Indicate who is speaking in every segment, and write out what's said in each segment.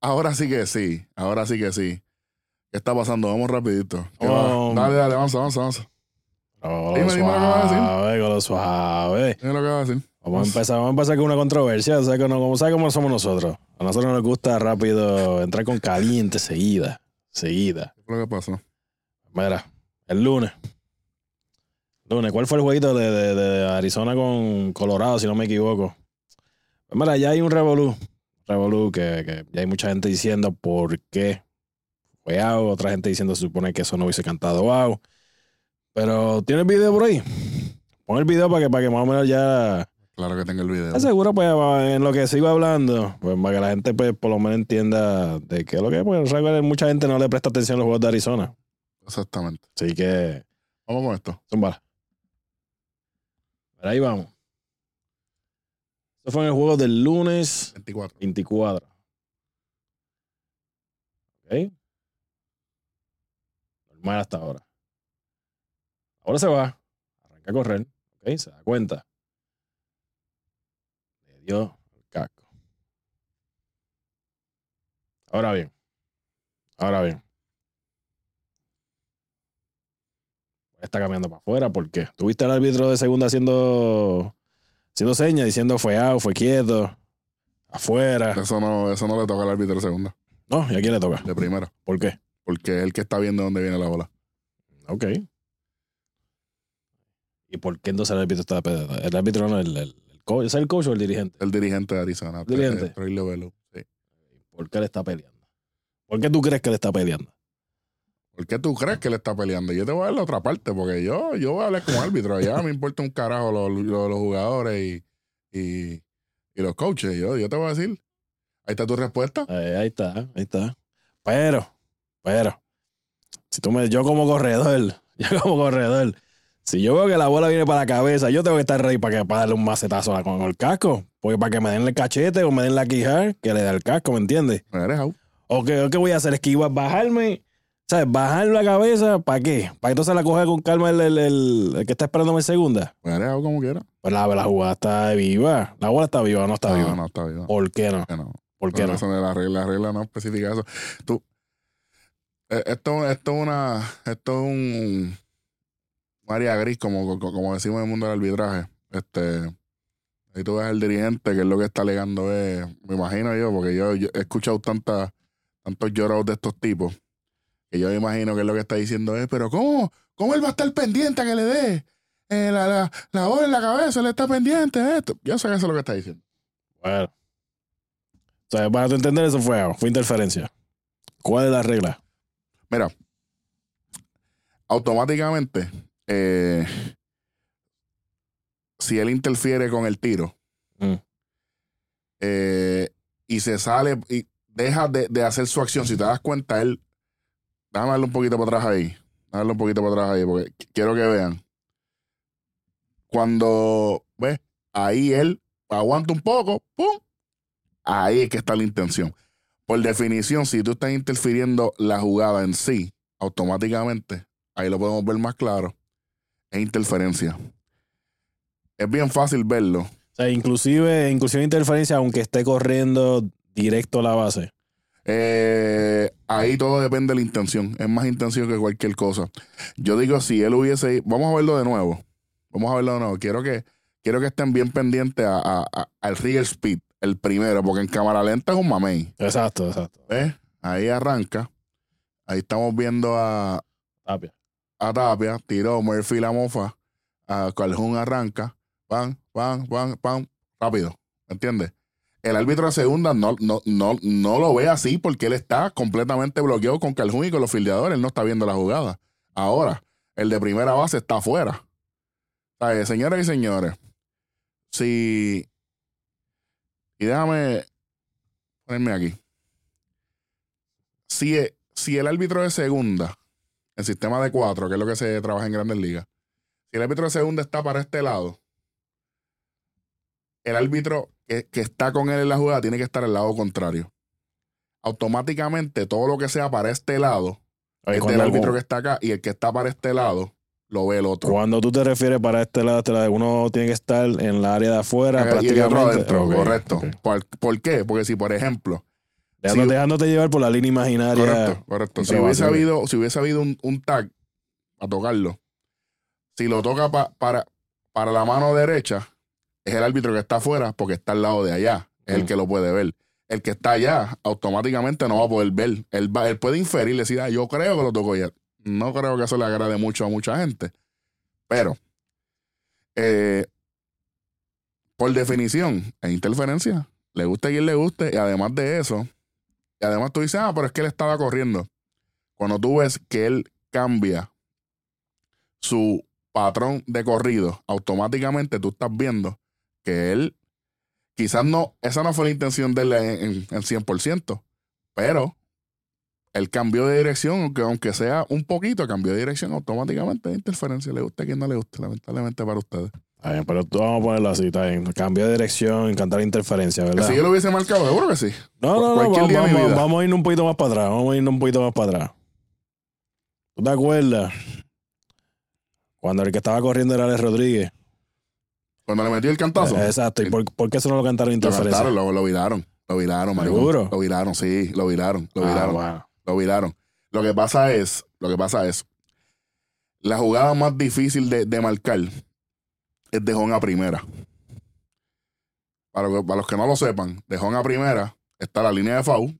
Speaker 1: Ahora sí que sí. Ahora sí que sí. ¿Qué está pasando? Vamos rapidito. ¿Qué
Speaker 2: Oh.
Speaker 1: Dale, dale, avanza, avanza, avanza. Dime,
Speaker 2: lo
Speaker 1: dime lo que vas a decir.
Speaker 2: suave, con lo suave.
Speaker 1: Dime lo que vas a decir.
Speaker 2: Vamos a empezar, vamos a empezar con una controversia. O sea, que no, como sabes cómo somos nosotros. A nosotros nos gusta rápido entrar con caliente seguida. Seguida.
Speaker 1: ¿Qué fue lo que pasó?
Speaker 2: Mira, el lunes. Lunes, ¿cuál fue el jueguito de, de- de Arizona con Colorado, si no me equivoco? Mira, ya hay un revolú. Revolú que, que ya hay mucha gente diciendo por qué fue out. Otra gente diciendo se supone que eso no hubiese cantado out. Pero tiene el video por ahí. Pon el video para que, para que más o menos ya
Speaker 1: Claro que tengo el video.
Speaker 2: ¿Estás seguro? Pues en lo que sigo hablando, pues para que la gente pues, por lo menos entienda de qué es lo que es, pues recuerden, mucha gente no le presta atención a los juegos de Arizona.
Speaker 1: Exactamente.
Speaker 2: Así que,
Speaker 1: Vamos con esto.
Speaker 2: zumba. Pero ahí vamos. Eso fue en el juego del lunes
Speaker 1: 24.
Speaker 2: 24. ¿Ok? Normal hasta ahora. Ahora se va. Arranca a correr. ¿Ok? Se da cuenta. Le dio el casco. Ahora bien. Ahora bien. Está cambiando para afuera. ¿Por qué? ¿Tuviste al árbitro de segunda haciendo, haciendo señas, diciendo fue out, fue quieto, afuera?
Speaker 1: Eso no, eso no le toca al árbitro de segunda,
Speaker 2: No, ¿y a quién le toca?
Speaker 1: de primera.
Speaker 2: ¿Por qué?
Speaker 1: Porque es el que está viendo dónde viene la bola.
Speaker 2: Ok. ¿Y por qué entonces el árbitro está peleando? El árbitro no, el, el, el coach. ¿Es el coach o el dirigente?
Speaker 1: El dirigente de Arizona.
Speaker 2: Dirigente.
Speaker 1: Trey- Trey Lovelo, sí.
Speaker 2: ¿Por qué le está peleando? ¿Por qué tú crees que le está peleando?
Speaker 1: ¿Por qué tú crees que él está peleando? Yo te voy a dar la otra parte, porque yo, yo voy a hablar como árbitro. Allá me importa un carajo los, los- los jugadores y, y, y los coaches. Yo, yo te voy a decir. Ahí está tu respuesta.
Speaker 2: Eh, ahí está, ahí está. Pero, pero, si tú me, yo como corredor, yo como corredor, si yo veo que la bola viene para la cabeza, yo tengo que estar ready para, que, para darle un macetazo a con el casco. Porque para que me den el cachete o me den la quijada, que le dé el casco, ¿me entiendes?
Speaker 1: Me.
Speaker 2: ¿O qué, o qué voy a hacer? Es que iba a bajarme, ¿sabes? Bajar la cabeza, ¿para qué? ¿Para que entonces la coja con calma el, el- el- el que está esperándome en segunda?
Speaker 1: Me eres out como quiera.
Speaker 2: Pues la, la jugada está viva. La bola está viva o no está
Speaker 1: no,
Speaker 2: viva.
Speaker 1: no, está bien.
Speaker 2: ¿Por qué no? ¿Por qué
Speaker 1: No, eso no es la regla, la regla no especifica eso. Tú, eh, esto, esto es una, esto es un, un área gris, como, como, decimos en el mundo del arbitraje. Este, ahí tú ves al dirigente, que es lo que está alegando es, me imagino yo, porque yo, yo he escuchado tantas, tantos lloros de estos tipos, que yo me imagino que es lo que está diciendo es, pero ¿cómo? ¿Cómo él va a estar pendiente a que le dé? eh, la, la, la bola en la cabeza, él está pendiente de esto. Yo sé que eso es lo que está diciendo.
Speaker 2: Bueno. O sea, para entender, eso fue, fue interferencia. ¿Cuál es la regla?
Speaker 1: Mira, automáticamente, eh, si él interfiere con el tiro
Speaker 2: Mm.
Speaker 1: eh, y se sale y deja de, de hacer su acción, si te das cuenta, él, déjame darle un poquito para atrás ahí, darle un poquito para atrás ahí, porque qu- quiero que vean. Cuando, ves, ahí él aguanta un poco, ¡pum! Ahí es que está la intención. Por definición, si tú estás interfiriendo la jugada en sí, automáticamente, ahí lo podemos ver más claro, es interferencia. Es bien fácil verlo.
Speaker 2: O sea, inclusive, inclusive interferencia, aunque esté corriendo directo a la base.
Speaker 1: Eh, ahí todo depende de la intención. Es más intención que cualquier cosa. Yo digo, si él hubiese... Vamos a verlo de nuevo. Vamos a verlo de nuevo. Quiero que, quiero que estén bien pendientes a- a- a- al real speed, el primero, porque en cámara lenta es un mamey.
Speaker 2: Exacto, exacto.
Speaker 1: Ahí arranca. Ahí estamos viendo a,
Speaker 2: Tapia.
Speaker 1: a Tapia, tiró Murphy la mofa, a Calhoun arranca, pam, pam, pam, pam, rápido, ¿me entiendes? El árbitro de segunda no, no, no, no lo ve así porque él está completamente bloqueado con Calhoun y con los fildeadores, él no está viendo la jugada. Ahora, el de primera base está afuera. ¿Sabes? Señoras y señores, si... Y déjame ponerme aquí. Si, si el árbitro de segunda el sistema de cuatro, que es lo que se trabaja en grandes ligas. Si el árbitro de segunda está para este lado, el árbitro que, que está con él en la jugada tiene que estar al lado contrario. Automáticamente, todo lo que sea para este lado
Speaker 2: Oye,
Speaker 1: es del árbitro que está acá y el que está para este lado lo ve el otro.
Speaker 2: cuando tú te refieres para este lado, este lado, uno tiene que estar en la área de afuera
Speaker 1: y
Speaker 2: prácticamente.
Speaker 1: adentro, correcto. ¿Por, por qué? Porque si, por ejemplo,
Speaker 2: Dejando-. Dejándote llevar por la línea imaginaria.
Speaker 1: Correcto, correcto. Si hubiese habido, si hubiese habido un, un tag a tocarlo, si lo toca pa- para, para la mano derecha, es el árbitro que está afuera porque está al lado de allá. Es el
Speaker 2: Mm.
Speaker 1: que lo puede ver. El que está allá automáticamente no va a poder ver. Él, va- él puede inferir decir, ah, yo creo que lo tocó ya. No creo que eso le agrade mucho a mucha gente. Pero, eh, por definición, es interferencia. Le guste a quien le guste. Y además de eso, y además tú dices, ah, pero es que él estaba corriendo. Cuando tú ves que él cambia su patrón de corrido, automáticamente tú estás viendo que él, quizás no, esa no fue la intención de él en, en, en 100%, pero él cambió de dirección, aunque, aunque sea un poquito, cambió de dirección automáticamente. Es interferencia, le gusta a quien no le guste, lamentablemente para ustedes.
Speaker 2: Pero tú vamos a ponerlo así, está bien. Cambio de dirección, cantar interferencia,
Speaker 1: Que
Speaker 2: ¿verdad?
Speaker 1: si yo lo hubiese marcado, seguro que sí.
Speaker 2: No, no, no, vamos,
Speaker 1: de
Speaker 2: vamos a ir un poquito más para atrás, vamos a ir un poquito más para atrás. ¿Tú te acuerdas? Cuando el que estaba corriendo era Alex Rodríguez.
Speaker 1: Cuando le metió el cantazo.
Speaker 2: Eh, Exacto. ¿Y por, por qué eso no lo cantaron
Speaker 1: Lo
Speaker 2: interferencia?
Speaker 1: cantaron, lo, lo viraron. Lo viraron, maricón.
Speaker 2: ¿Seguro?
Speaker 1: Lo viraron, sí, lo viraron, lo
Speaker 2: Ah,
Speaker 1: viraron, lo viraron. Lo que pasa es, lo que pasa es, la jugada más difícil de, de marcar es de home a primera. Para, lo para los que no lo sepan, de home a primera está la línea de foul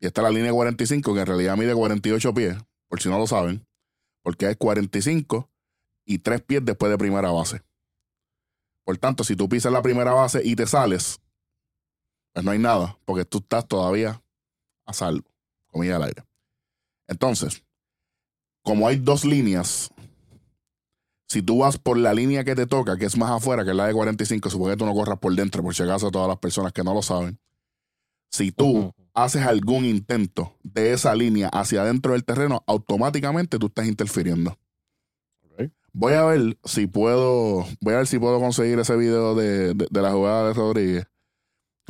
Speaker 1: y está la línea de 45, que en realidad mide 48 pies, por si no lo saben, porque es 45 y 3 pies después de primera base. Por tanto, si tú pisas la primera base y te sales, pues no hay nada, porque tú estás todavía a salvo, comida al aire. Entonces, como hay dos líneas, si tú vas por la línea que te toca, que es más afuera que la de 45, supone que tú no corras por dentro, por si acaso todas las personas que no lo saben. Si tú haces algún intento de esa línea hacia adentro del terreno, automáticamente tú estás interfiriendo. Voy a ver si puedo, voy a ver si puedo conseguir ese video de, de- de la jugada de Rodríguez,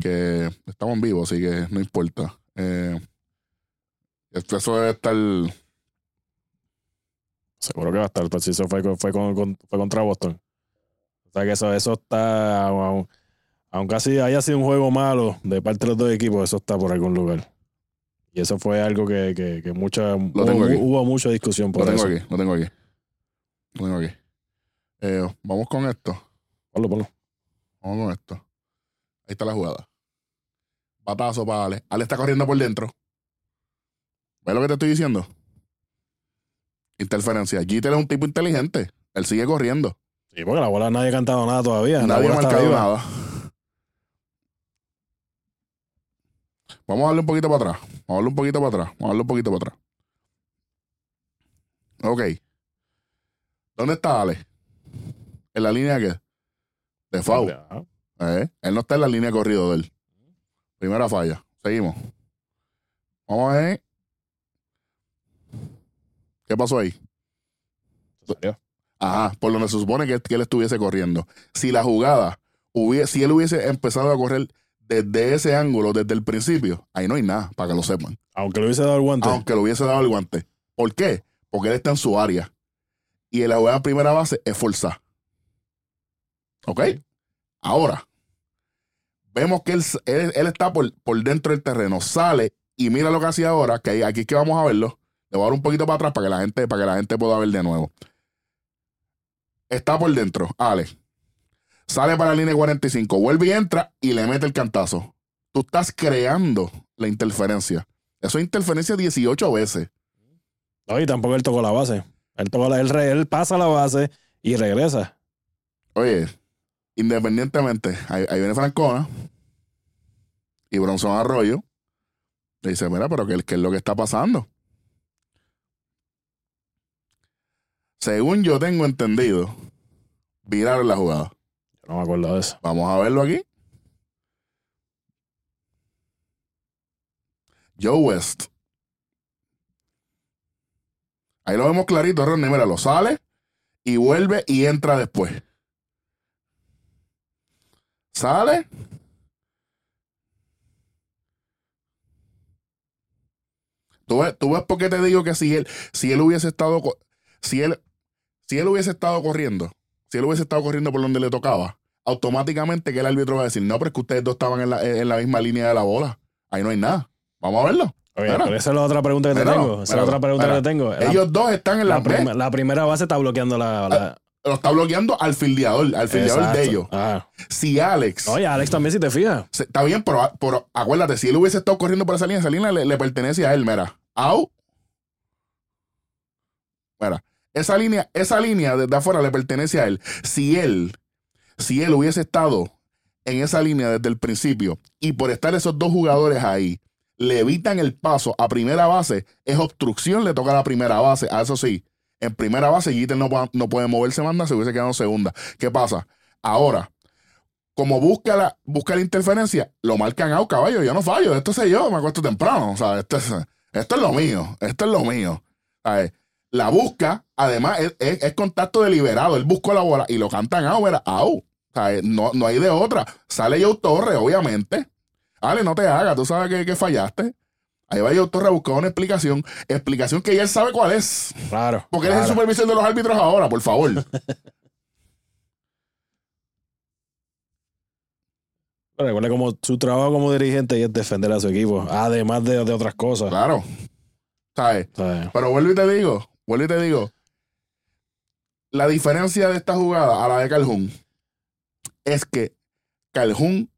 Speaker 1: que estamos en vivo, así que no importa. Eh, eso debe estar,
Speaker 2: Seguro que va a estar, pues si eso fue, fue, con- con- fue contra Boston. O sea que eso, eso está, aun- aunque así haya sido un juego malo de parte de los dos equipos, eso está por algún lugar. Y eso fue algo que, que, que mucha, hubo, mucha discusión por
Speaker 1: lo tengo
Speaker 2: eso.
Speaker 1: aquí, lo tengo aquí. Lo tengo aquí. Eh, vamos con esto.
Speaker 2: Ponlo, ponlo.
Speaker 1: Vamos con esto. Ahí está la jugada. Batazo para Ale. Ale está corriendo por dentro. ¿Ves lo que te estoy diciendo? Interferencia. Jeter es un tipo inteligente. Él sigue corriendo.
Speaker 2: Sí, porque la bola nadie ha cantado nada todavía.
Speaker 1: Nadie ha marcado nada. Vamos a darle un poquito para atrás. Vamos a darle un poquito para atrás. Vamos a darle un poquito para atrás. Ok. ¿Dónde está Ale? ¿En la línea qué? De.
Speaker 2: Ah,
Speaker 1: Eh, Él no está en la línea de corrido de él. Primera falla. Seguimos. Vamos a ver. ¿Qué pasó ahí?
Speaker 2: salió.
Speaker 1: Ajá, por donde se supone que, que él estuviese corriendo. Si la jugada, hubiese, si él hubiese empezado a correr desde ese ángulo, desde el principio, ahí no hay nada, para que lo sepan.
Speaker 2: Aunque le hubiese dado el guante.
Speaker 1: Aunque le hubiese dado el guante. ¿Por qué? Porque él está en su área. Y jugada en primera base es forzar. ¿Ok? Ahora, vemos que él, él, él está por, por dentro del terreno, sale y mira lo que hacía ahora, que aquí es que vamos a verlo. Le voy a dar un poquito para atrás para que la gente, para que la gente pueda ver de nuevo. Está por dentro, Ale. Sale para la línea 45, vuelve y entra y le mete el cantazo. Tú estás creando la interferencia. Eso es interferencia 18 veces.
Speaker 2: No, y tampoco él tocó la base. Él, tocó la, él, él pasa la base y regresa.
Speaker 1: Oye, independientemente, ahí, ahí viene Francona y Bronson Arroyo. Le dice, mira, pero ¿qué, qué es lo que está pasando? Según yo tengo entendido, viraron la jugada.
Speaker 2: Yo no me acuerdo de eso.
Speaker 1: Vamos a verlo aquí. Joe West. Ahí lo vemos clarito, Ronnie. Mira, lo sale y vuelve y entra después. Sale. ¿Tú ves, tú ves por qué te digo que si él, si él hubiese estado, si él, si él hubiese estado corriendo, si él hubiese estado corriendo por donde le tocaba, automáticamente que el árbitro va a decir, no, pero es que ustedes dos estaban en la, en la misma línea de la bola. Ahí no hay nada. Vamos a verlo.
Speaker 2: Oye,
Speaker 1: Mira.
Speaker 2: pero esa es la otra pregunta que te tengo. Esa es la otra pregunta que te tengo. La-
Speaker 1: Ellos dos están en la,
Speaker 2: la, prim- la primera base está bloqueando la. la-
Speaker 1: Lo está bloqueando al fildeador, al fildeador
Speaker 2: Exacto.
Speaker 1: de ellos.
Speaker 2: Ah.
Speaker 1: Si Alex.
Speaker 2: Oye, Alex también, si te fijas.
Speaker 1: está bien, pero, pero acuérdate, si él hubiese estado corriendo por esa línea, esa línea le, le pertenece a él, mira. Au. Mira, esa línea, esa línea desde afuera le pertenece a él. Si él, si él hubiese estado en esa línea desde el principio y por estar esos dos jugadores ahí, le evitan el paso a primera base, es obstrucción, le toca a la primera base. A eso sí, en primera base, Jeter no, no puede moverse, manda, se hubiese quedado en segunda. ¿Qué pasa? Ahora, como busca la, busca la interferencia, lo marcan out, caballo. Yo no fallo, esto sé yo, me acuesto temprano. O sea, esto es, esto es lo mío, esto es lo mío. La busca, además, es, contacto deliberado. Él buscó la bola y lo cantan out. ¿Sabes? No, no hay de otra. Sale Joe Torre, obviamente. Ale, no te hagas, tú sabes que, que fallaste. Ahí va Joe Torre a buscar una explicación. Explicación que ya él sabe cuál es.
Speaker 2: Claro.
Speaker 1: Porque él es el
Speaker 2: claro.
Speaker 1: supervisor de los árbitros ahora, por favor.
Speaker 2: Pero Recuerda como su trabajo como dirigente es defender a su equipo, además de, de otras cosas.
Speaker 1: claro. ¿Sabes?
Speaker 2: ¿sabes?
Speaker 1: Pero vuelvo y te digo, vuelvo y te digo, la diferencia de esta jugada a la de Calhoun es que Calhoun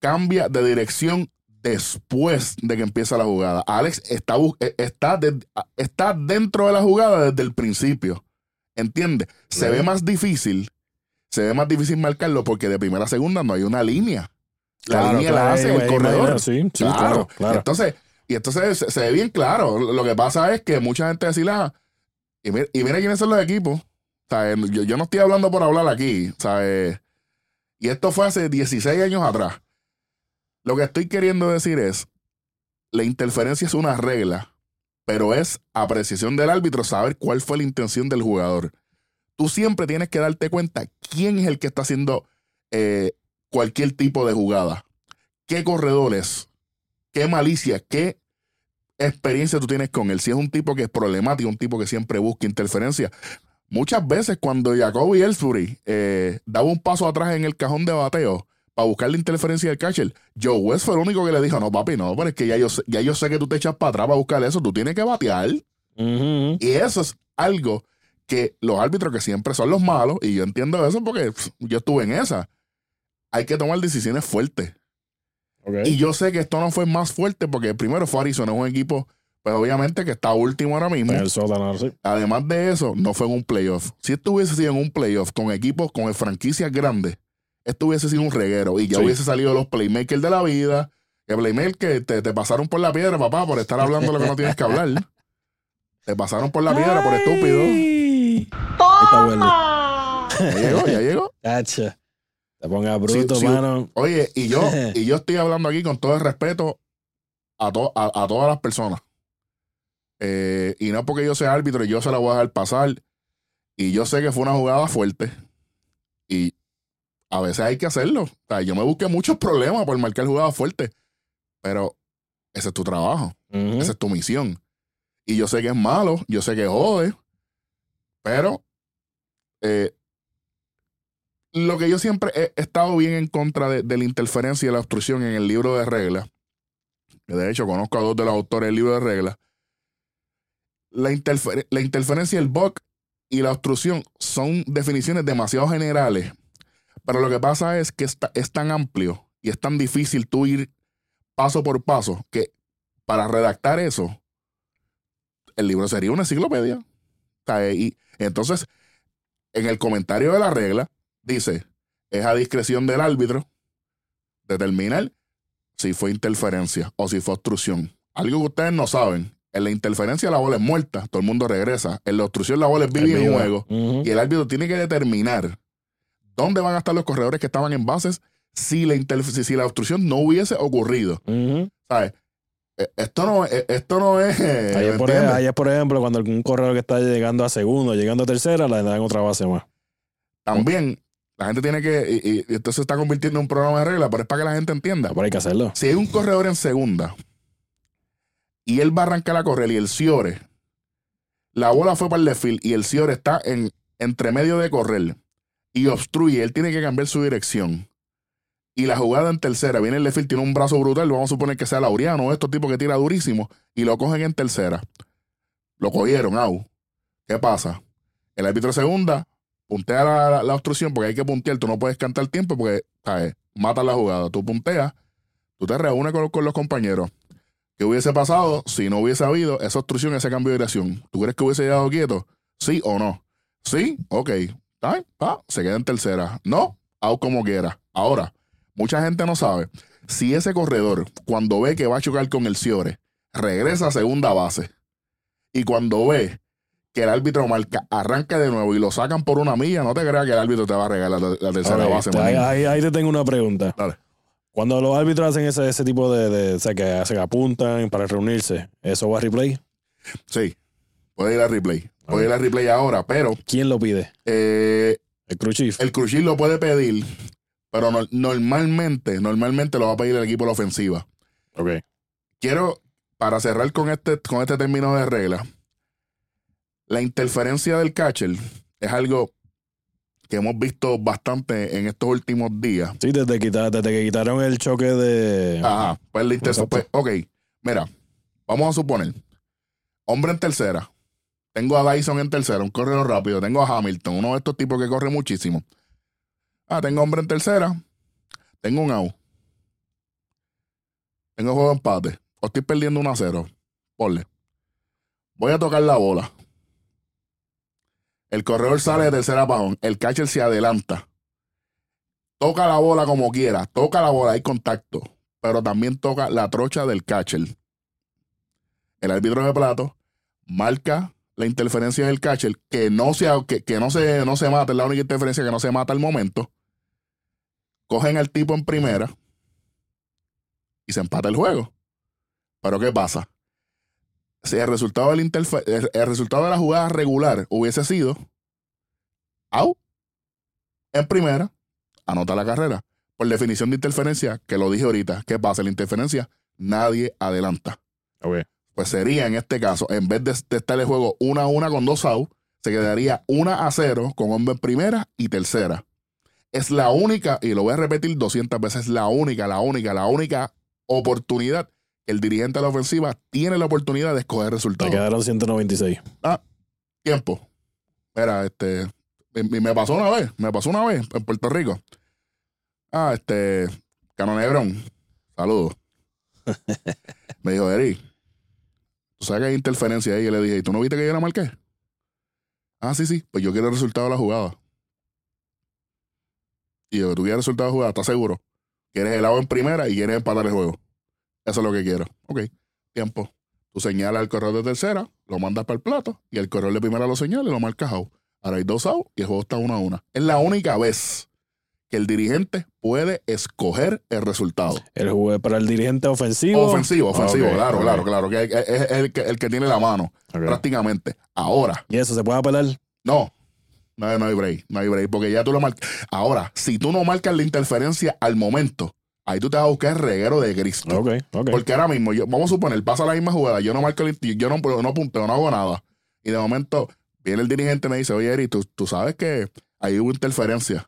Speaker 1: cambia de dirección después de que empieza la jugada. Alex está, eh, está, de- está dentro de la jugada desde el principio. ¿Entiendes? Se ve más difícil, se ve más difícil marcarlo porque de primera a segunda no hay una línea. La
Speaker 2: Claro,
Speaker 1: línea
Speaker 2: claro,
Speaker 1: la hace
Speaker 2: ahí-
Speaker 1: el
Speaker 2: ahí-
Speaker 1: corredor.
Speaker 2: ahí- Sí, sí, claro, claro.
Speaker 1: Entonces, y entonces se, se ve bien claro. Lo que pasa es que mucha gente decía, ah, y mira, y mira quiénes son los equipos. Yo, yo no estoy hablando por hablar aquí. ¿sabes? Y esto fue hace 16 años atrás. Lo que estoy queriendo decir es, la interferencia es una regla, pero es apreciación del árbitro saber cuál fue la intención del jugador. Tú siempre tienes que darte cuenta quién es el que está haciendo eh, cualquier tipo de jugada. ¿Qué corredores? ¿Qué malicia? ¿Qué experiencia tú tienes con él? Si es un tipo que es problemático, un tipo que siempre busca interferencia. Muchas veces cuando Jacoby Ellsbury eh, daba un paso atrás en el cajón de bateo para buscar la interferencia del catcher, Joe West fue el único que le dijo, no papi, no, pero es que ya yo, sé- ya yo sé que tú te echas para atrás para buscar eso, tú tienes que batear. Y eso es algo que los árbitros que siempre son los malos, y yo entiendo eso porque pff, yo estuve en esa, hay que tomar decisiones fuertes. Y yo sé que esto no fue más fuerte porque primero fue Arizona, es un equipo, pues obviamente que está último ahora mismo.
Speaker 2: Sótano, sí.
Speaker 1: Además de eso, no fue en un playoff. Si esto hubiese sido en un playoff con equipos, con franquicias grandes, esto hubiese sido un reguero y ya
Speaker 2: Sí.
Speaker 1: hubiese salido los playmakers de la vida. Que playmakers que te, te pasaron por la piedra, papá, por estar hablando lo que no tienes que hablar. Te pasaron por la piedra por estúpido.
Speaker 2: Welly.
Speaker 1: Ya llegó, ya llegó.
Speaker 2: Cacha. Te ponga bruto,
Speaker 1: Sí, sí.
Speaker 2: mano.
Speaker 1: Oye, y yo, y yo estoy hablando aquí con todo el respeto a, to- a, a todas las personas. Eh, y no porque yo sea árbitro, yo se la voy a dejar pasar. Y yo sé que fue una jugada fuerte. Y a veces hay que hacerlo. O sea, yo me busqué muchos problemas por marcar jugadas fuertes. Pero ese es tu trabajo. Esa es tu misión. Y yo sé que es malo, yo sé que jode, pero eh, lo que yo siempre he, estado bien en contra de, de la interferencia y la obstrucción en el libro de reglas, que de hecho conozco a dos de los autores del libro de reglas, la, interfer- la interferencia, el bug y la obstrucción son definiciones demasiado generales, pero lo que pasa es que está- es tan amplio y es tan difícil tú ir paso por paso que para redactar eso, el libro sería una enciclopedia. Y entonces, en el comentario de la regla, dice, es a discreción del árbitro determinar si fue interferencia o si fue obstrucción. Algo que ustedes no saben. En la interferencia la bola es muerta, todo el mundo regresa. En la obstrucción la bola es viva y juego. Y el árbitro tiene que determinar dónde van a estar los corredores que estaban en bases si la, si, la obstrucción no hubiese ocurrido. ¿Sabes? Eh, Esto no, eh, esto no es.
Speaker 2: Ayer,
Speaker 1: ¿me
Speaker 2: por, ayer, por ejemplo, cuando algún corredor que está llegando a segundo, llegando a tercera, le dan otra base más.
Speaker 1: También la gente tiene que. Y, y esto se está convirtiendo en un programa de reglas, pero es para que la gente entienda.
Speaker 2: Pero hay que hacerlo.
Speaker 1: Si hay un corredor en segunda y él va a arrancar a correr y el Ciore, la bola fue para el left field y el Ciore está en entre medio de correr y obstruye, él tiene que cambiar su dirección. y la jugada en tercera, viene el left tiene un brazo brutal, vamos a suponer que sea Laureano, estos tipos que tira durísimo, y lo cogen en tercera. Lo cogieron, au. ¿Qué pasa? El árbitro de segunda puntea la, la obstrucción porque hay que puntear, tú no puedes cantar tiempo porque. Mata la jugada. Tú punteas, tú te reúnes con, con los compañeros. ¿Qué hubiese pasado si no hubiese habido esa obstrucción, ese cambio de dirección? ¿Tú crees que hubiese llegado quieto? ¿Sí o no? Sí, ok. Se queda en tercera. No, out como quiera. Ahora, mucha gente no sabe. Si ese corredor, cuando ve que va a chocar con el Ciore, regresa a segunda base. Y cuando ve que el árbitro marca, arranca de nuevo y lo sacan por una milla, no te creas que el árbitro te va a regalar la, la tercera base.
Speaker 2: ahí,
Speaker 1: manín.
Speaker 2: ahí- ahí te tengo una pregunta.
Speaker 1: Dale.
Speaker 2: Cuando los árbitros hacen ese, ese tipo de, de- o sea, que hacen apuntan para reunirse, ¿eso va a replay?
Speaker 1: Sí, puede ir a replay. Puede ir a replay ahora, pero
Speaker 2: ¿Quién lo pide?
Speaker 1: eh,
Speaker 2: El crew chief.
Speaker 1: el crucil lo puede pedir, pero no- normalmente, normalmente lo va a pedir el equipo de la ofensiva.
Speaker 2: Ok.
Speaker 1: quiero, para cerrar con este, con este término de regla, la interferencia del catcher es algo que hemos visto bastante en estos últimos días.
Speaker 2: Sí, desde, que quitaron el choque de.
Speaker 1: Ajá, pues la interfe-
Speaker 2: Exacto.
Speaker 1: pues, ok, mira, vamos a suponer, hombre en tercera, tengo a Dyson en tercera, un corredor rápido, tengo a Hamilton, uno de estos tipos que corre muchísimo. Ah, tengo hombre en tercera, tengo un out. Tengo juego de empate. O estoy perdiendo 1 a 0. Ponle. Voy a tocar la bola. El corredor sale de tercera pajón. El catcher se adelanta. Toca la bola como quiera. Toca la bola, hay contacto. Pero también toca la trocha del catcher. El árbitro de plato marca la interferencia del catcher que no se, que, que no se, no se mata. Es la única interferencia que no se mata al momento. Cogen al tipo en primera y se empata el juego. Pero ¿qué pasa? Si el resultado, el, el resultado de la jugada regular hubiese sido out en primera, anota la carrera. Por definición de interferencia, que lo dije ahorita, ¿qué pasa? La interferencia, nadie adelanta.
Speaker 2: Ok.
Speaker 1: Pues sería en este caso, en vez de, de estar el juego 1 a 1 con dos out, se quedaría 1 a 0 con hombre en primera y tercera. Es la única, y lo voy a repetir 200 veces, la única, la única, la única oportunidad que el dirigente de la ofensiva tiene la oportunidad de escoger
Speaker 2: Te
Speaker 1: resultados.
Speaker 2: quedaron 196.
Speaker 1: Tiempo. Mira, este, me, me pasó una vez, me pasó una vez en Puerto Rico. Ah, este, Cano Negrón, saludos. me dijo, Eri, tú sabes que hay interferencia ahí. Yo le dije, ¿y tú no viste que yo la marqué? Ah, sí, sí, pues yo quiero el resultado de la jugada. Y yo, tú quieres el resultado de la jugada, ¿estás seguro? Quieres el agua en primera y quieres empatar el juego. Eso es lo que quiero. Ok, tiempo. Tú señalas al corredor de tercera, lo mandas para el plato y el corredor de primera lo señala y lo marcas out. Ahora hay dos out y el juego está uno a una. Es la única vez que el dirigente puede escoger el resultado.
Speaker 2: El juego para el dirigente ofensivo.
Speaker 1: Ofensivo, ofensivo,
Speaker 2: Ok,
Speaker 1: claro, claro, claro. Que es el que, el que tiene la mano, prácticamente. Ahora,
Speaker 2: Y eso se puede apelar.
Speaker 1: no. No, hay- no hay break, no hay break, porque ya tú lo marcas. Ahora, si tú no marcas la interferencia al momento, ahí tú te vas a buscar el reguero de Cristo.
Speaker 2: Ok, ok.
Speaker 1: Porque ahora mismo, yo, vamos a suponer, pasa la misma jugada, yo no marco el, yo no, no punteo, no hago nada. Y de momento viene el dirigente y me dice, oye, Eri, tú, tú sabes que ahí hubo interferencia.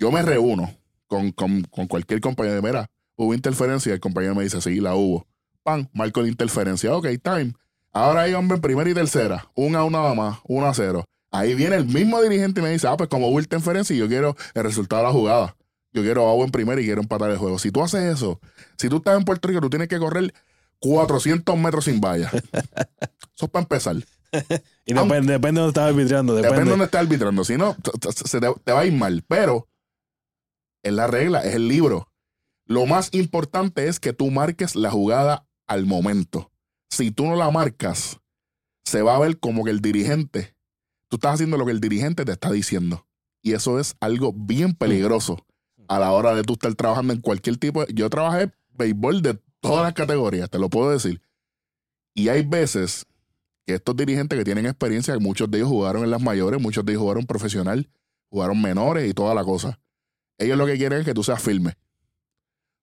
Speaker 1: Yo me reúno con, con, con cualquier compañero. Mira, hubo interferencia. El compañero me dice, sí, la hubo. Pan, marco la interferencia. Ok, time. Ahora hay hombre en primera y tercera. Una a una más, una a cero. Ahí viene el mismo dirigente y me dice, ah, pues como hubo interferencia yo quiero el resultado de la jugada. Yo quiero agua en primera y quiero empatar el juego. Si tú haces eso, si tú estás en Puerto Rico, tú tienes que correr 400 metros sin valla. Eso es para empezar.
Speaker 2: Y depende, depende de dónde estás arbitrando.
Speaker 1: Depende
Speaker 2: Depende.
Speaker 1: de dónde estés arbitrando. Si no, se te, te va a ir mal. Pero es la regla, es el libro. Lo más importante es que tú marques la jugada al momento. Si tú no la marcas, se va a ver como que el dirigente, tú estás haciendo lo que el dirigente te está diciendo. Y eso es algo bien peligroso a la hora de tú estar trabajando en cualquier tipo de... Yo trabajé béisbol de todas las categorías, te lo puedo decir. Y hay veces que estos dirigentes que tienen experiencia, muchos de ellos jugaron en las mayores, muchos de ellos jugaron profesional, jugaron menores y toda la cosa. Ellos lo que quieren es que tú seas firme.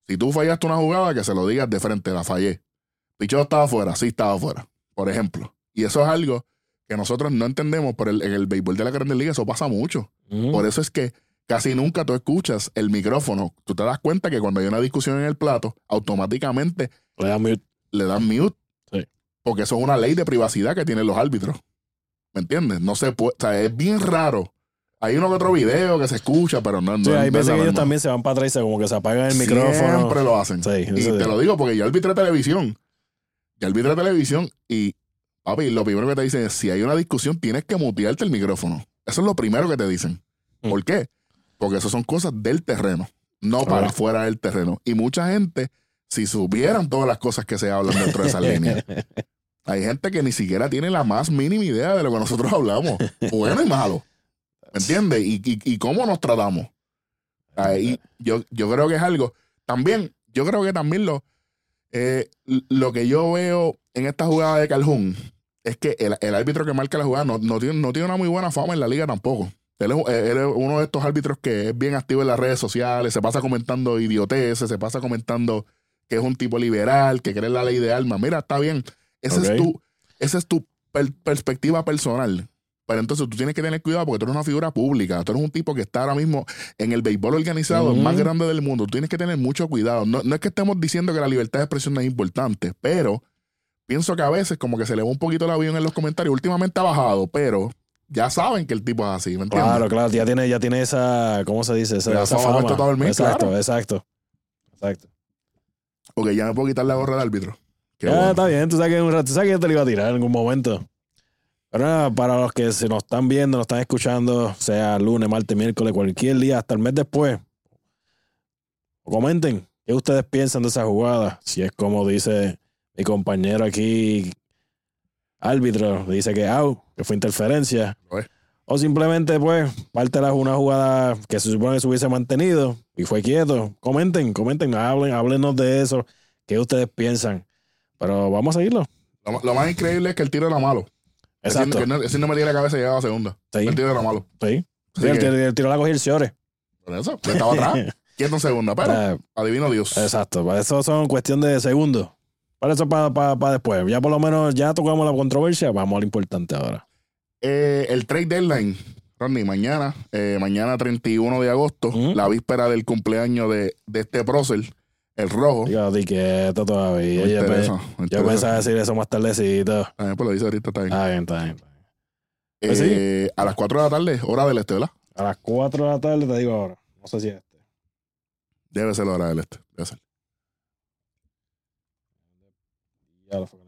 Speaker 1: Si tú fallaste una jugada, que se lo digas de frente, la fallé. Pichón estaba afuera, sí estaba afuera, por ejemplo. Y eso es algo que nosotros no entendemos, pero el- en el béisbol de la Grandes Ligas eso pasa mucho. Por eso es que casi nunca tú escuchas el micrófono. Tú te das cuenta que cuando hay una discusión en el plato, automáticamente
Speaker 2: Le da mute.
Speaker 1: le dan mute.
Speaker 2: Sí.
Speaker 1: Porque eso es una ley de privacidad que tienen los árbitros. ¿Me entiendes? No se puede, o sea, es bien raro. Hay uno que otro video que se escucha, pero no,
Speaker 2: Sí,
Speaker 1: no
Speaker 2: hay
Speaker 1: es
Speaker 2: veces que ellos también se van para atrás y se como que se apagan el micrófono.
Speaker 1: Siempre lo hacen.
Speaker 2: Sí,
Speaker 1: Y te lo digo porque yo arbitré televisión. Yo arbitré televisión y, papi, lo primero que te dicen es, si hay una discusión, tienes que mutearte el micrófono. Eso es lo primero que te dicen.
Speaker 2: Mm.
Speaker 1: ¿Por qué? Porque eso son cosas del terreno, no para
Speaker 2: Ah.
Speaker 1: fuera del terreno. Y mucha gente, si supieran todas las cosas que se hablan dentro de esas líneas, hay gente que ni siquiera tiene la más mínima idea de lo que nosotros hablamos, bueno y malo. ¿Me entiendes? Y, y- y cómo nos tratamos. Ahí, yo, yo creo que es algo. También, yo creo que también lo, eh, lo que yo veo en esta jugada de Calhoun es que el, el árbitro que marca la jugada no, no tiene, no tiene una muy buena fama en la liga tampoco. Él es, él es uno de estos árbitros que es bien activo en las redes sociales, se pasa comentando idioteces, se pasa comentando que es un tipo liberal, que cree la ley de alma. Mira, está bien. Esa es tu, esa es tu per- perspectiva personal. Pero entonces tú tienes que tener cuidado porque tú eres una figura pública. Tú eres un tipo que está ahora mismo en el béisbol organizado, el más grande del mundo. Tú tienes que tener mucho cuidado. No, no es que estemos diciendo que la libertad de expresión no es importante, pero pienso que a veces como que se le va un poquito el avión en los comentarios. Últimamente ha bajado, pero ya saben que el tipo es así, ¿me entiendes?
Speaker 2: Claro, claro, ya tiene, ya tiene esa, ¿cómo se dice? Esa, esa
Speaker 1: fama dormir,
Speaker 2: exacto,
Speaker 1: claro.
Speaker 2: exacto. Exacto.
Speaker 1: Porque ya me puedo quitar la gorra de árbitro. Qué bueno.
Speaker 2: está bien, tú sabes, que, tú sabes que yo te lo iba a tirar en algún momento. Pero para los que se nos están viendo, nos están escuchando, sea lunes, martes, miércoles, cualquier día, hasta el mes después, comenten qué ustedes piensan de esa jugada. Si es como dice mi compañero aquí, árbitro, dice que out, que fue interferencia. O simplemente, pues, parte de la- una jugada que se supone que se hubiese mantenido y fue quieto. Comenten, comenten, hablen, háblenos de eso. ¿Qué ustedes piensan? Pero vamos a seguirlo.
Speaker 1: Lo, lo más increíble es que el tiro era malo.
Speaker 2: Exacto.
Speaker 1: Ese, no, no metía la cabeza y llegaba a segunda.
Speaker 2: Sí.
Speaker 1: El tiro era malo.
Speaker 2: Sí. El, tiro, el tiro la cogí el Ciore.
Speaker 1: por eso, yo estaba atrás, quieto en segunda. Pero,
Speaker 2: Eh,
Speaker 1: adivino Dios.
Speaker 2: exacto. Para eso son cuestión de segundos. Para eso para, para, para después. Ya por lo menos ya tocamos la controversia. Vamos a lo importante ahora.
Speaker 1: Eh, el trade deadline, Rodney, mañana, eh, mañana 31 de agosto, la víspera del cumpleaños de, de este prócer, el rojo.
Speaker 2: Digo,
Speaker 1: No
Speaker 2: todavía.
Speaker 1: me
Speaker 2: Yo,
Speaker 1: interesa,
Speaker 2: pe-
Speaker 1: me
Speaker 2: yo pensaba decir eso más tardecito.
Speaker 1: Ah, pues lo dice ahorita, está bien.
Speaker 2: Ah, bien, está bien. está bien. pues sí.
Speaker 1: Eh, A las 4 de la tarde, hora del este, ¿verdad?
Speaker 2: A las 4 de la tarde te digo ahora. No sé si es este.
Speaker 1: Debe ser la hora del este. Debe ser.
Speaker 2: Ya lo fue.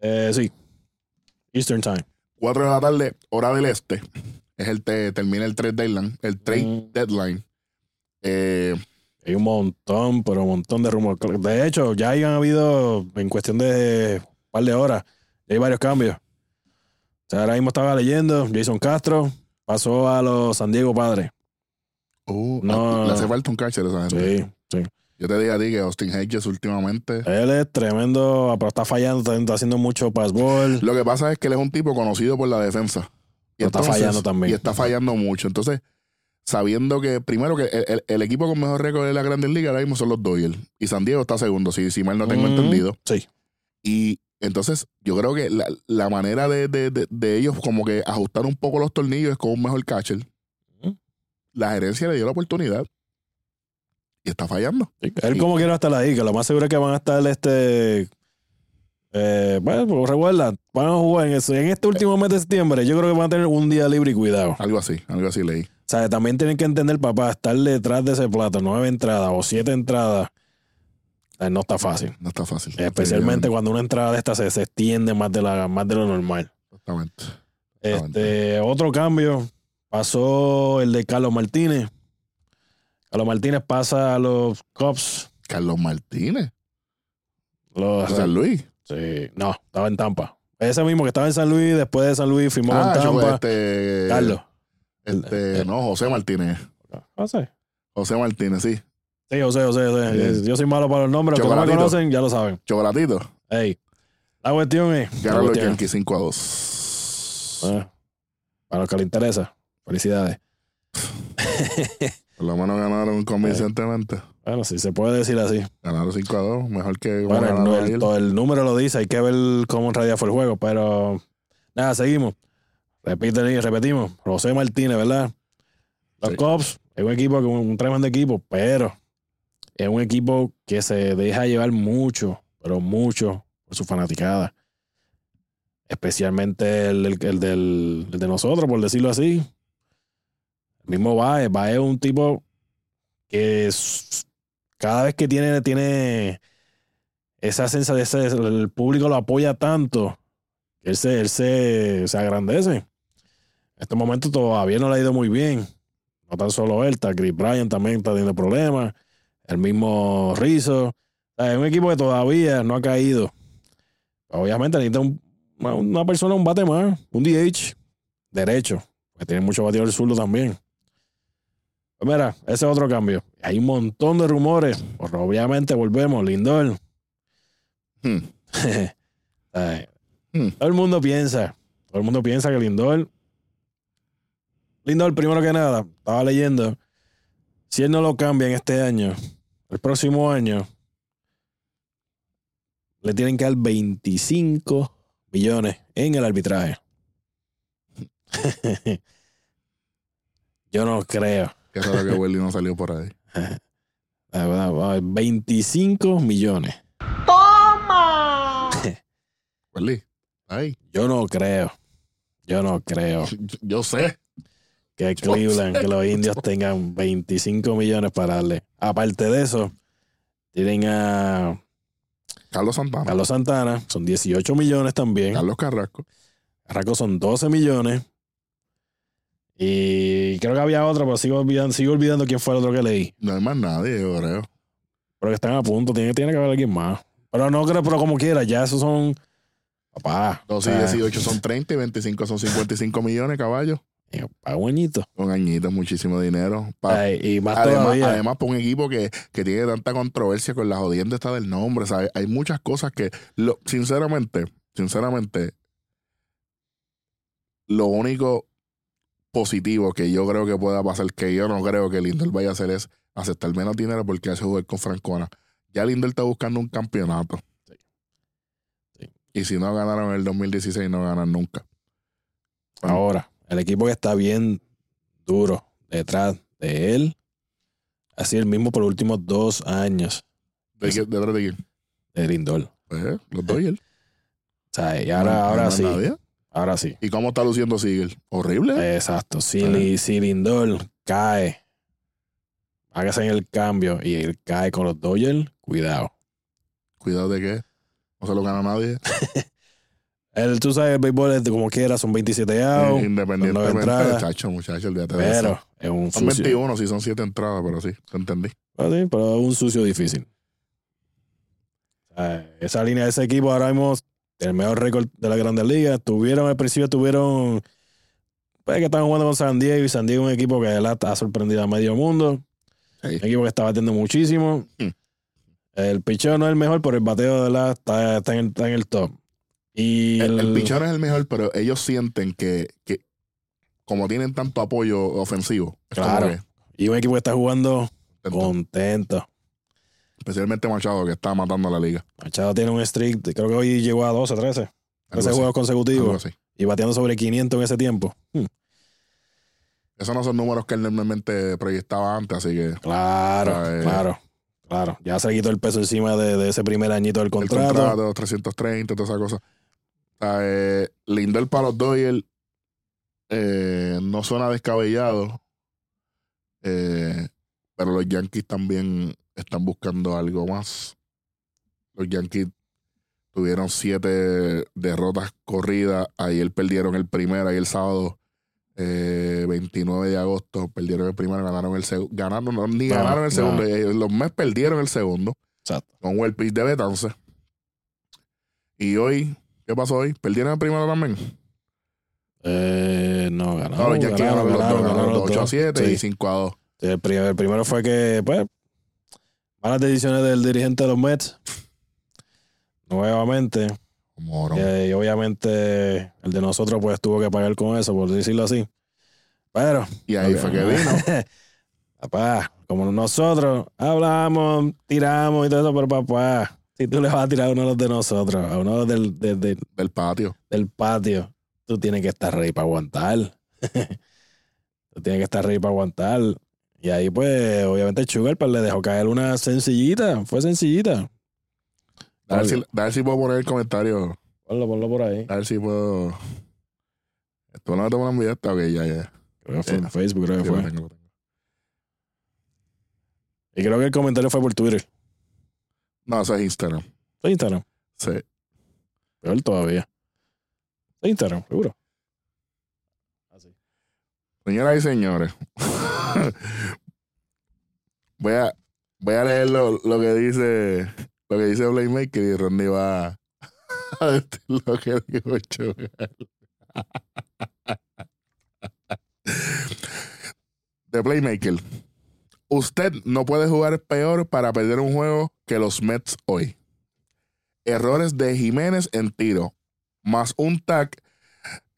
Speaker 2: Eh, sí. Eastern Time.
Speaker 1: 4 de la tarde, hora del este. Es el te- termina el trade deadline. El trade
Speaker 2: Mm.
Speaker 1: deadline. Eh,
Speaker 2: Hay un montón, pero un montón de rumores. De hecho, ya hayan habido, en cuestión de un par de horas, ya hay varios cambios. O sea, ahora mismo estaba leyendo, Jason Castro pasó a los San Diego Padres.
Speaker 1: uh,
Speaker 2: No.
Speaker 1: Le hace falta un catcher a esa gente.
Speaker 2: Sí, sí.
Speaker 1: Yo te dije a ti que Austin Hedges últimamente.
Speaker 2: Él es tremendo, pero está fallando, está, haciendo mucho passball.
Speaker 1: Lo que pasa es que él es un tipo conocido por la defensa. Y
Speaker 2: Pero está fallando también.
Speaker 1: Y está fallando mucho. Entonces, sabiendo que, primero que el, el- el equipo con mejor récord de la Grandes Ligas ahora mismo son los Dodgers. Y San Diego está segundo, si, si mal no tengo
Speaker 2: Mm,
Speaker 1: entendido.
Speaker 2: Sí.
Speaker 1: Y entonces, yo creo que la, la manera de, de- de- de ellos como que ajustar un poco los tornillos es con un mejor catcher.
Speaker 2: Ujú.
Speaker 1: La gerencia le dio la oportunidad. Y está fallando.
Speaker 2: Sí, Él como quiera estar ahí, que lo más seguro es que van a estar este... Eh, bueno, pues recuerda, van a jugar en, eso. en este último mes de septiembre. Yo creo que van a tener un día libre y cuidado.
Speaker 1: Algo así, algo así leí.
Speaker 2: O sea, también tienen que entender, papá, estar detrás de ese plato, nueve entradas o siete entradas, eh, no está fácil.
Speaker 1: No está fácil.
Speaker 2: Especialmente cuando una entrada de esta se, se extiende más de, la, más de lo normal.
Speaker 1: Exactamente.
Speaker 2: Este, otro cambio, pasó el de Carlos Martínez. Carlos Martínez pasa a los Cubs.
Speaker 1: Carlos Martínez.
Speaker 2: Los,
Speaker 1: San Luis.
Speaker 2: sí, no, estaba en Tampa. Ese mismo que estaba en San Luis, después de San Luis firmó
Speaker 1: Ah,
Speaker 2: con
Speaker 1: yo,
Speaker 2: Tampa.
Speaker 1: este,
Speaker 2: Carlos.
Speaker 1: Este,
Speaker 2: Eh,
Speaker 1: no, José Martínez.
Speaker 2: No sé.
Speaker 1: José Martínez, sí.
Speaker 2: Sí, José, José, José.
Speaker 1: Sí.
Speaker 2: Yo soy malo para los nombres. Los que no me conocen ya lo saben.
Speaker 1: Chocolatito.
Speaker 2: Ey, la cuestión es.
Speaker 1: Ganaron los Yankees 5 a 2.
Speaker 2: Ah, para los que les interesa, felicidades.
Speaker 1: Por lo menos ganaron convincentemente.
Speaker 2: Bueno, si se puede decir así.
Speaker 1: Ganaron 5 a 2. Mejor que
Speaker 2: Bueno, el, el número lo dice, hay que ver cómo en realidad fue el juego, pero nada, seguimos. Repite, repetimos. José Martínez, ¿verdad? Los
Speaker 1: Sí.
Speaker 2: Cubs es un equipo, que- un tremendo equipo, pero es un equipo que se deja llevar mucho, pero mucho por su fanaticada. Especialmente el, el- el del, el de nosotros, por decirlo así. El mismo Baez. Baez es un tipo que es- cada vez que tiene, tiene esa sensación, el público lo apoya tanto, que él se, él se, se agrandece. En estos momentos todavía no le ha ido muy bien. No tan solo él, está Chris Bryan también está teniendo problemas. El mismo Rizzo. O sea, es un equipo que todavía no ha caído. Obviamente necesita un- una, persona, un bate más, un DH derecho, que tiene mucho bateador zurdo también. Pues mira, ese es otro cambio. Hay un montón de rumores. Pues obviamente volvemos, Lindor.
Speaker 1: Hmm. Hmm.
Speaker 2: Todo el mundo piensa, todo el mundo piensa que Lindor, Lindor, primero que nada, estaba leyendo, si él no lo cambia en este año, el próximo año, le tienen que dar 25 millones en el arbitraje. Yo no creo.
Speaker 1: Que lo que Welly no salió por ahí.
Speaker 2: La verdad, va, 25 millones.
Speaker 1: Welly. Ay,
Speaker 2: Yo no creo. Yo no creo.
Speaker 1: yo sé.
Speaker 2: Que Cleveland, que los indios tengan 25 millones para darle. Aparte de eso, tienen a
Speaker 1: Carlos Santana.
Speaker 2: Carlos Santana, son 18 millones también.
Speaker 1: Carlos Carrasco.
Speaker 2: Carrasco son 12 millones. Y creo que había otro, pero sigo olvidando, sigo olvidando quién fue el otro que leí.
Speaker 1: No hay más nadie, yo creo.
Speaker 2: Pero que están a punto, tiene, tiene que haber alguien más. Pero no creo, pero como quiera, ya esos son. Papá.
Speaker 1: 12 y
Speaker 2: o sea,
Speaker 1: 18 son 30 y 25 son 55 millones, caballos.
Speaker 2: Eh, Pa' un añito.
Speaker 1: Con añitos, muchísimo dinero. Pa-
Speaker 2: Ay, y más
Speaker 1: además,
Speaker 2: todavía.
Speaker 1: además, para un equipo que, que tiene tanta controversia con la jodienda está del nombre. ¿sabes? Hay muchas cosas que, lo, sinceramente, sinceramente, lo único positivo que yo creo que pueda pasar, que yo no creo que Lindor vaya a hacer es aceptar menos dinero porque hace jugar con Francona. Ya Lindor está buscando un campeonato.
Speaker 2: Sí.
Speaker 1: Y si no ganaron en el 2016, no ganan nunca.
Speaker 2: Ahora, el equipo que está bien duro detrás de él ha sido el mismo por los últimos dos años
Speaker 1: ¿De, qué- detrás de quién?
Speaker 2: de Lindor.
Speaker 1: Pues, los Dodgers.
Speaker 2: O sea, y ahora,
Speaker 1: no
Speaker 2: ahora sí.
Speaker 1: nadie.
Speaker 2: Ahora sí.
Speaker 1: ¿Y cómo está luciendo Sigel? Horrible.
Speaker 2: Exacto. Si,
Speaker 1: Ah.
Speaker 2: Si Lindor cae, hágase en el cambio y él cae con los Dodgers, cuidado.
Speaker 1: Cuidado de que no se lo gana nadie.
Speaker 2: El, tú sabes, el béisbol es de como quiera, son 27 outs,
Speaker 1: Eh, Independientemente,
Speaker 2: entradas.
Speaker 1: chacho, muchacho, olvídate de eso.
Speaker 2: pero es un
Speaker 1: Son
Speaker 2: sucio.
Speaker 1: 21, sí, son 7 entradas, pero sí, te entendí.
Speaker 2: Ah, sí, pero es un sucio difícil. Esa línea de ese equipo ahora mismo el mejor récord de la Grandes Ligas. Tuvieron al principio, tuvieron. Pues que estaban jugando con San Diego y San Diego es un equipo que la ha sorprendido a medio mundo.
Speaker 1: Sí.
Speaker 2: Un equipo que está batiendo muchísimo.
Speaker 1: Hmm.
Speaker 2: El picheo no es el mejor, pero el bateo de la está, está en, está en el top. Y
Speaker 1: El, el pichón es el mejor, pero ellos sienten que, que como tienen tanto apoyo ofensivo,
Speaker 2: Claro. y un equipo que está jugando
Speaker 1: Contento.
Speaker 2: contento.
Speaker 1: especialmente Machado, que está matando a la liga.
Speaker 2: Machado tiene un streak, creo que hoy llegó a 12, 13.
Speaker 1: Algo
Speaker 2: 13
Speaker 1: así,
Speaker 2: juegos consecutivos. Y bateando sobre 500 en ese tiempo. Hmm,
Speaker 1: Esos no son números que él normalmente proyectaba antes, así que
Speaker 2: Claro,
Speaker 1: eh.
Speaker 2: claro, claro. Ya se le quitó el peso encima de, de ese primer añito del
Speaker 1: el
Speaker 2: contrato.
Speaker 1: contrato, los 330, toda esa cosa. Eh, Lindor para los Dodgers eh, no suena descabellado, eh, pero los Yankees también están buscando algo más. Los Yankees tuvieron siete derrotas corridas. Ayer perdieron el primero, ayer el sábado eh, 29 de agosto perdieron el primero, ganaron el segundo. Ganaron, no, ni
Speaker 2: No,
Speaker 1: ganaron el
Speaker 2: no.
Speaker 1: segundo. eh, Los Mets perdieron el segundo
Speaker 2: Exacto.
Speaker 1: con Well Pitch de Betance. Y hoy, ¿qué pasó hoy? ¿Perdieron el primero también?
Speaker 2: Eh, no, ganaron.
Speaker 1: No, los Yankees
Speaker 2: ganaron,
Speaker 1: ganaron los
Speaker 2: ganaron,
Speaker 1: ganaron
Speaker 2: ganaron
Speaker 1: 8 a
Speaker 2: los
Speaker 1: 7
Speaker 2: dos.
Speaker 1: y
Speaker 2: Sí.
Speaker 1: 5 a 2.
Speaker 2: El, pri- el primero fue que, pues, malas decisiones del dirigente de los Mets. Nuevamente. Eh, y obviamente el de nosotros, pues, tuvo que pagar con eso, por decirlo así. Pero.
Speaker 1: Y ahí fue que vino.
Speaker 2: papá, como nosotros hablamos, tiramos y todo eso, pero papá, si tú le vas a tirar a uno de los de nosotros, a uno del, del, del-
Speaker 1: del patio.
Speaker 2: del patio, tú tienes que estar ready para aguantar. Tiene que estar ready para aguantar. Y ahí, pues, obviamente, Sugar pues, le dejó caer una sencillita. Fue sencillita.
Speaker 1: A ver, si, a ver si puedo poner el comentario.
Speaker 2: Ponlo, ponlo por ahí.
Speaker 1: A ver si puedo. Esto no me tengo una esta. Ok, ya, ya.
Speaker 2: Creo que fue en
Speaker 1: Eh,
Speaker 2: Facebook, creo que
Speaker 1: Sí, lo
Speaker 2: fue.
Speaker 1: tengo, lo tengo.
Speaker 2: Y creo que el comentario fue por Twitter.
Speaker 1: No, eso es Instagram.
Speaker 2: ¿Fue Instagram?
Speaker 1: Sí.
Speaker 2: Peor todavía. ¿Fue Instagram? Seguro. Así.
Speaker 1: Señoras y señores, voy a, voy a leer lo, lo que dice lo que dice Playmaker y Ronnie va a decir lo que dijo. De Playmaker. Usted no puede jugar peor para perder un juego que los Mets hoy. Errores de Jiménez en tiro. Más un tag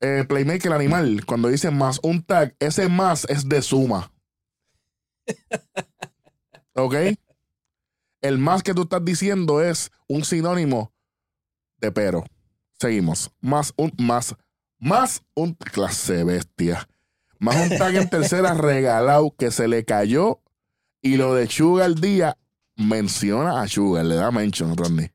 Speaker 1: eh, Playmaker animal, cuando dice más un tag, ese más es de suma. ¿Ok? El más que tú estás diciendo es un sinónimo de pero. Seguimos. Más un más. Más un clase bestia. Más un tag en tercera regalado que se le cayó. Y lo de Sugar Día menciona a Sugar, le da mention, Rodney.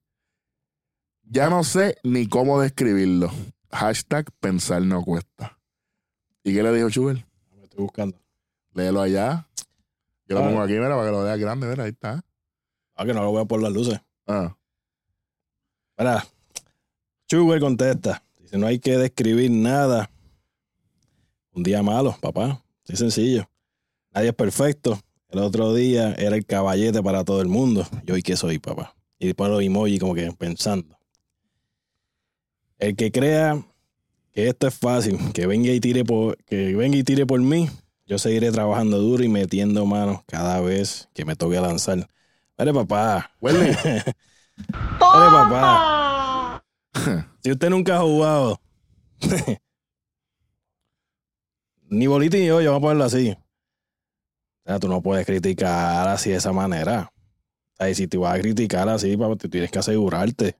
Speaker 1: Ya no sé ni cómo describirlo. Hashtag pensar no cuesta. ¿Y qué le dijo Sugar?
Speaker 2: Me estoy buscando.
Speaker 1: Léelo allá. Yo lo
Speaker 2: Ah.
Speaker 1: pongo aquí, mira, para que lo veas grande, mira, ahí está.
Speaker 2: Ah, que no lo voy a por las luces.
Speaker 1: Ah.
Speaker 2: Mira, Sugar contesta. Dice, no hay que describir nada. Un día malo, papá. Sí, sencillo. Nadie es perfecto. El otro día era el caballete para todo el mundo. ¿Y hoy qué soy, papá? Y después los emojis como que pensando. El que crea que esto es fácil, que venga y tire por, que venga y tire por mí, yo seguiré trabajando duro y metiendo manos cada vez que me toque lanzar. Mire, papá.
Speaker 1: Huele.
Speaker 2: Papá. Si usted nunca ha jugado ni bolita ni yo, vamos a ponerlo así. O sea, tú no puedes criticar así de esa manera. O sea, y si te vas a criticar así, papá, tú tienes que asegurarte.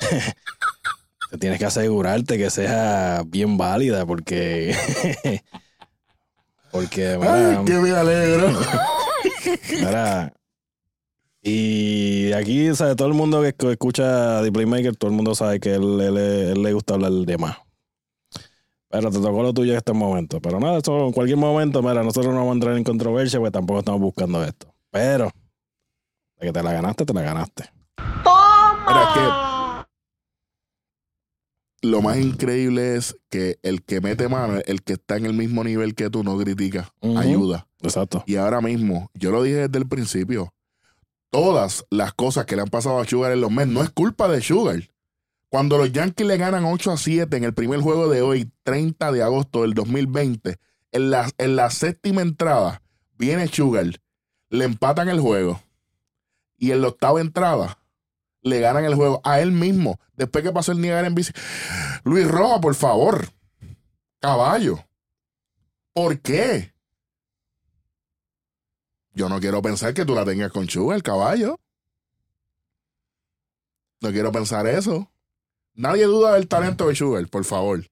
Speaker 2: Te tienes que asegurarte que sea bien válida, porque. porque, mira,
Speaker 1: Ay, que me alegro.
Speaker 2: mira, y aquí, ¿sabes? Todo el mundo que escu- escucha The Playmaker, todo el mundo sabe que él, él- él le gusta hablar de más. Pero te tocó lo tuyo en este momento. Pero nada, eso en cualquier momento, mira, nosotros no vamos a entrar en controversia, pues tampoco estamos buscando esto. Pero, de que te la ganaste, te la ganaste.
Speaker 1: Mira, es que lo más increíble es que el que mete mano, el que está en el mismo nivel que tú, no critica, ayuda.
Speaker 2: Exacto.
Speaker 1: Y ahora mismo, yo lo dije desde el principio, todas las cosas que le han pasado a Sugar en los Mets no es culpa de Sugar. Cuando los Yankees le ganan 8 a 7 en el primer juego de hoy, 30 de agosto del 2020, en la, en la séptima entrada, viene Sugar, le empatan el juego. Y en la octava entrada, le ganan el juego a él mismo. Después que pasó el Niagara en bici. Luis Roja, por favor. Caballo. ¿Por qué? Yo no quiero pensar que tú la tengas con Sugar, caballo. No quiero pensar eso. Nadie duda del talento de Sugar, por favor.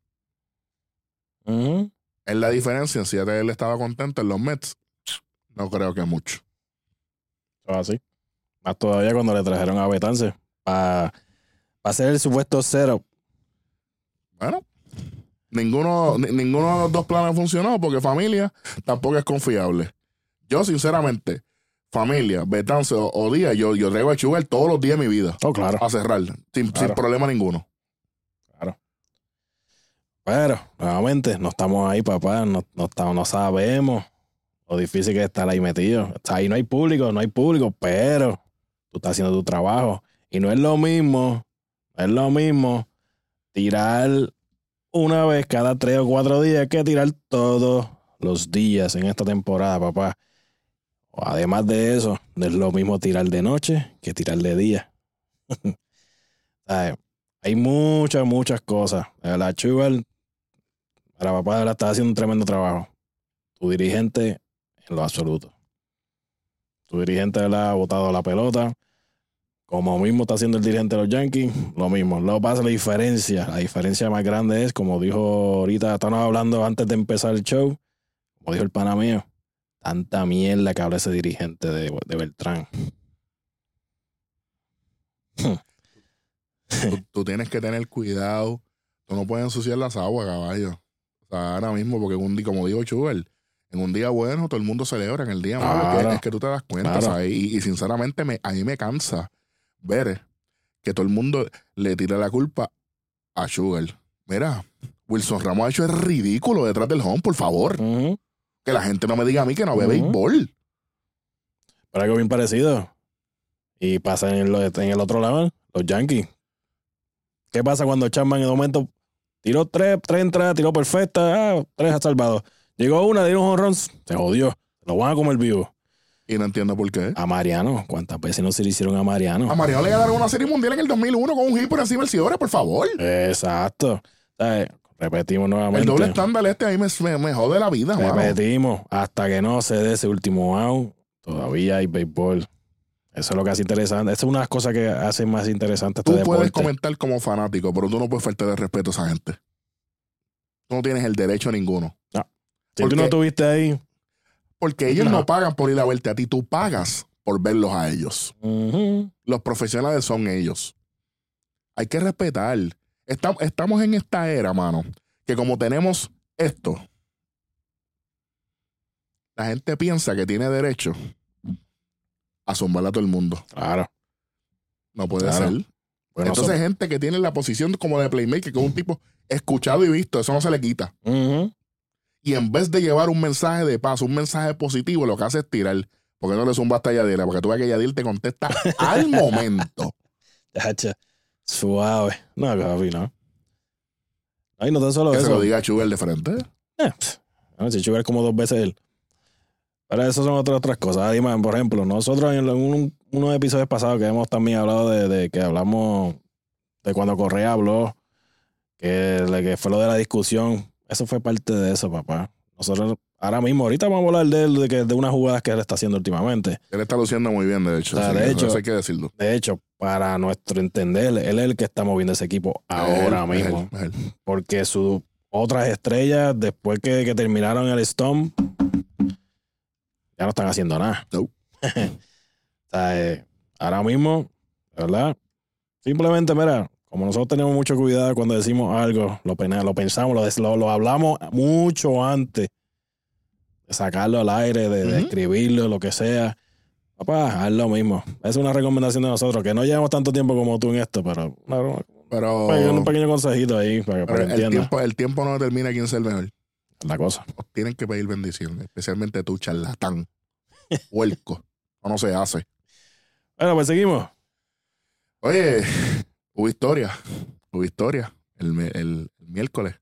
Speaker 2: Ujú.
Speaker 1: Es la diferencia en si él estaba contento en los Mets. No creo que mucho.
Speaker 2: Así. Más todavía cuando le trajeron a Betance para hacer el supuesto cero.
Speaker 1: Bueno, ninguno, ni- ninguno de los dos planes funcionó porque familia tampoco es confiable. Yo, sinceramente, familia, Betance o, o Díaz, yo, yo traigo a Sugar todos los días de mi vida
Speaker 2: Oh, claro.
Speaker 1: a cerrar, sin, problema ninguno.
Speaker 2: Pero, nuevamente, no estamos ahí, papá. No, no, estamos, no sabemos lo difícil que es estar ahí metido. O sea, ahí no hay público, no hay público, pero tú estás haciendo tu trabajo. Y no es lo mismo, no es lo mismo tirar una vez cada tres o cuatro días que tirar todos los días en esta temporada, papá. Además de eso, no es lo mismo tirar de noche que tirar de día. Hay muchas, muchas cosas. La Sugar, la papá de verdad está haciendo un tremendo trabajo. Tu dirigente, en lo absoluto. Tu dirigente le ha botado la pelota. Como mismo está haciendo el dirigente de los Yankees, lo mismo. Lo pasa la diferencia. La diferencia más grande es, como dijo ahorita, estamos hablando antes de empezar el show, como dijo el pana mío, tanta mierda que habla ese dirigente de, de Beltrán.
Speaker 1: Tú, tú tienes que tener cuidado. Tú no puedes ensuciar las aguas, caballo. Ahora mismo, porque un día, como digo Chuber, en un día bueno todo el mundo celebra, en el día malo es que-
Speaker 2: Claro.
Speaker 1: es que tú te das cuenta,
Speaker 2: Claro.
Speaker 1: ¿sabes? Y, y sinceramente me, a mí me cansa ver que todo el mundo le tira la culpa a Sugar. Mira, Wilson Ramos ha hecho el ridículo detrás del home, por favor. Que la gente no me diga a mí que no ve béisbol.
Speaker 2: Pero algo bien parecido. Y pasa en el, en el otro lado, los Yankees. ¿Qué pasa cuando Chapman en el momento tiró tres, tres entradas, tiró perfecta, ah, tres ha salvado? Llegó una, dieron un honrón, se jodió. Lo van a comer vivo.
Speaker 1: Y no entiendo por qué.
Speaker 2: A Mariano, ¿cuántas veces no se le hicieron a Mariano?
Speaker 1: A Mariano le ganaron una serie mundial en el 2001 con un hit por encima del Ciore, por favor.
Speaker 2: Exacto. ¿Sabes? Repetimos
Speaker 1: El
Speaker 2: nuevamente.
Speaker 1: doble estándar este a mí me, me, me jode la vida, mano.
Speaker 2: Repetimos. Hasta que no se dé ese último out, todavía hay béisbol. Eso es lo que hace interesante. Esa es una de las cosas que hacen más interesante este
Speaker 1: Tú
Speaker 2: deporte.
Speaker 1: puedes comentar como fanático, pero tú no puedes faltar de respeto a esa gente. Tú no tienes el derecho ninguno.
Speaker 2: si tú
Speaker 1: porque-
Speaker 2: no estuviste ahí,
Speaker 1: Porque ellos no.
Speaker 2: No.
Speaker 1: pagan por ir a verte a ti, tú pagas por verlos a ellos. Los profesionales son ellos. Hay que respetar. Estam- estamos en esta era, mano, que como tenemos esto, la gente piensa que tiene derecho a zumbarle a todo el mundo.
Speaker 2: claro.
Speaker 1: No puede
Speaker 2: Claro.
Speaker 1: ser.
Speaker 2: Bueno,
Speaker 1: Entonces, gente que tiene la posición como de playmaker, que es un tipo escuchado y visto, eso no se le quita. Y en vez de llevar un mensaje de paz, un mensaje positivo, lo que hace es tirar. Porque no le zumbas a Yadira, porque tú ves que Yadir te contesta al momento.
Speaker 2: Hacha, suave. No, papi, no. Ay, no tan solo
Speaker 1: Que se
Speaker 2: eso.
Speaker 1: lo diga a Chuber de frente.
Speaker 2: Eh, no, si Chuber como dos veces él. Pero eso son otras, otras cosas. Además, por ejemplo, nosotros en un- unos episodios pasados que hemos también hablado de, de que hablamos de cuando Correa habló, que, que fue lo de la discusión. Eso fue parte de eso, papá. Nosotros, ahora mismo, ahorita vamos a hablar de él, de, que, de unas jugadas que él está haciendo últimamente.
Speaker 1: Él está luciendo muy bien, de hecho.
Speaker 2: O sea,
Speaker 1: sí,
Speaker 2: de
Speaker 1: eso
Speaker 2: hecho-
Speaker 1: hay que decirlo.
Speaker 2: De hecho, para nuestro entender, él es el que está moviendo ese equipo ahora
Speaker 1: él,
Speaker 2: mismo.
Speaker 1: él, él.
Speaker 2: porque sus otras estrellas, después que, que terminaron el Storm, ya no están haciendo nada.
Speaker 1: No.
Speaker 2: o sea, eh, ahora mismo, ¿verdad? Simplemente, mira, como nosotros tenemos mucho cuidado cuando decimos algo, lo, lo pensamos, lo, lo, hablamos mucho antes de sacarlo al aire, de, escribirlo, lo que sea. Papá, haz lo mismo. Es una recomendación de nosotros, que no llevamos tanto tiempo como tú en esto, pero
Speaker 1: Pero,
Speaker 2: pequeño, un pequeño consejito ahí para, que- para
Speaker 1: pero
Speaker 2: que
Speaker 1: el,
Speaker 2: entiendas
Speaker 1: tiempo, el tiempo no determina quién es el mejor.
Speaker 2: La cosa.
Speaker 1: Os tienen que pedir bendición, especialmente tú, charlatán, huelco. O no se hace.
Speaker 2: Bueno, pues seguimos.
Speaker 1: Oye, hubo historia. Hubo historia. El- el miércoles.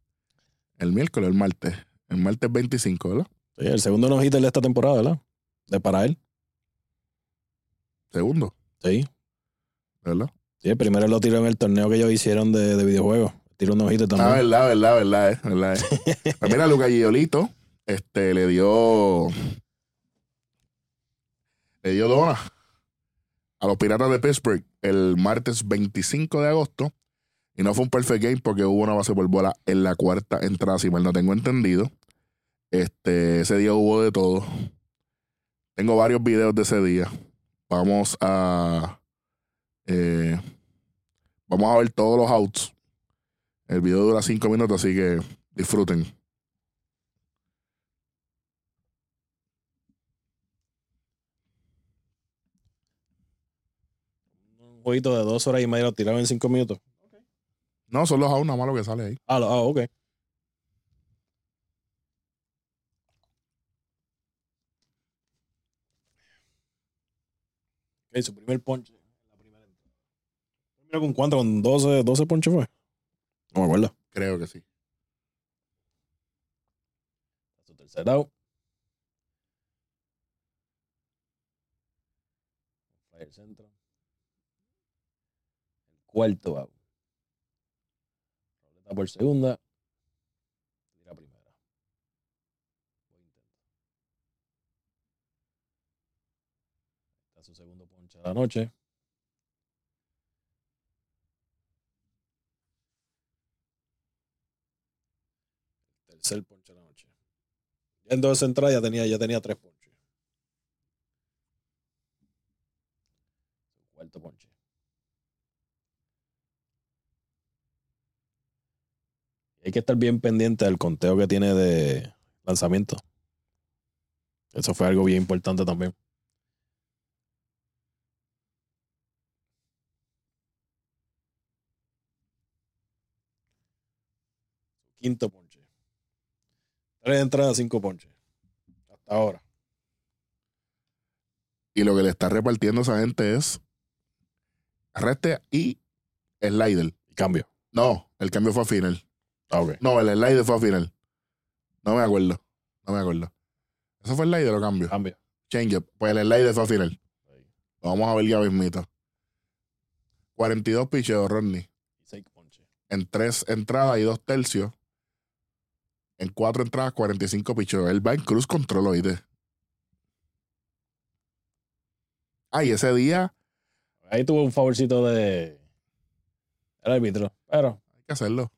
Speaker 1: El miércoles, el martes. El martes 25, ¿verdad?
Speaker 2: Sí, el segundo no de esta temporada, ¿verdad? De para él.
Speaker 1: Segundo,
Speaker 2: Sí.
Speaker 1: ¿verdad?
Speaker 2: Sí, el primero lo tiró en el torneo que ellos hicieron de, de videojuegos. Tiró un
Speaker 1: Ah,
Speaker 2: también.
Speaker 1: verdad, verdad, verdad, eh, verdad. eh. Pues mira, Luca Giolito, este, le dio. Le dio dona a los Piratas de Pittsburgh el martes 25 de agosto. Y no fue un perfect game porque hubo una base por bola en la cuarta entrada, si mal no tengo entendido. Este, ese día hubo de todo. Tengo varios videos de ese día. Vamos a. eh, vamos a ver todos los outs. El video dura cinco minutos, así que disfruten.
Speaker 2: Un jueguito de dos horas y media lo tiraron en cinco minutos.
Speaker 1: No, son los outs nada más lo que sale ahí.
Speaker 2: Ah, ah, ok. Ok, su primer ponche. La primera entrada. Con cuánto, con 12, 12 ponches fue. No me acuerdo.
Speaker 1: Creo que sí.
Speaker 2: Su tercer out. Fire centro. El cuarto out. Roleta por segunda. Tira primera. Está su segundo ponche de la noche. Tercer ponche de la noche. En dos entradas ya tenía, ya tenía tres ponches. Cuarto ponche. Hay que estar bien pendiente del conteo que tiene de lanzamiento. Eso fue algo bien importante también. Quinto ponche. Tres entradas, cinco ponches. Hasta ahora.
Speaker 1: Y lo que le está repartiendo a esa gente es reste y slider.
Speaker 2: Y cambio.
Speaker 1: No, el cambio fue a final.
Speaker 2: Ah, ok.
Speaker 1: No, el slider fue a final. No me acuerdo. No me acuerdo. ¿Eso fue el slider o cambio?
Speaker 2: Cambio.
Speaker 1: Change up. Pues el slider fue a final. Lo vamos a ver ya mismito. 42 picheos, Rodney.
Speaker 2: Y seis ponches.
Speaker 1: En tres entradas y dos tercios. En cuatro entradas, 45 picheos. Él va en cruz control, oíste. Ay, ese día
Speaker 2: Ahí tuvo un favorcito de el árbitro. Pero
Speaker 1: hay que hacerlo.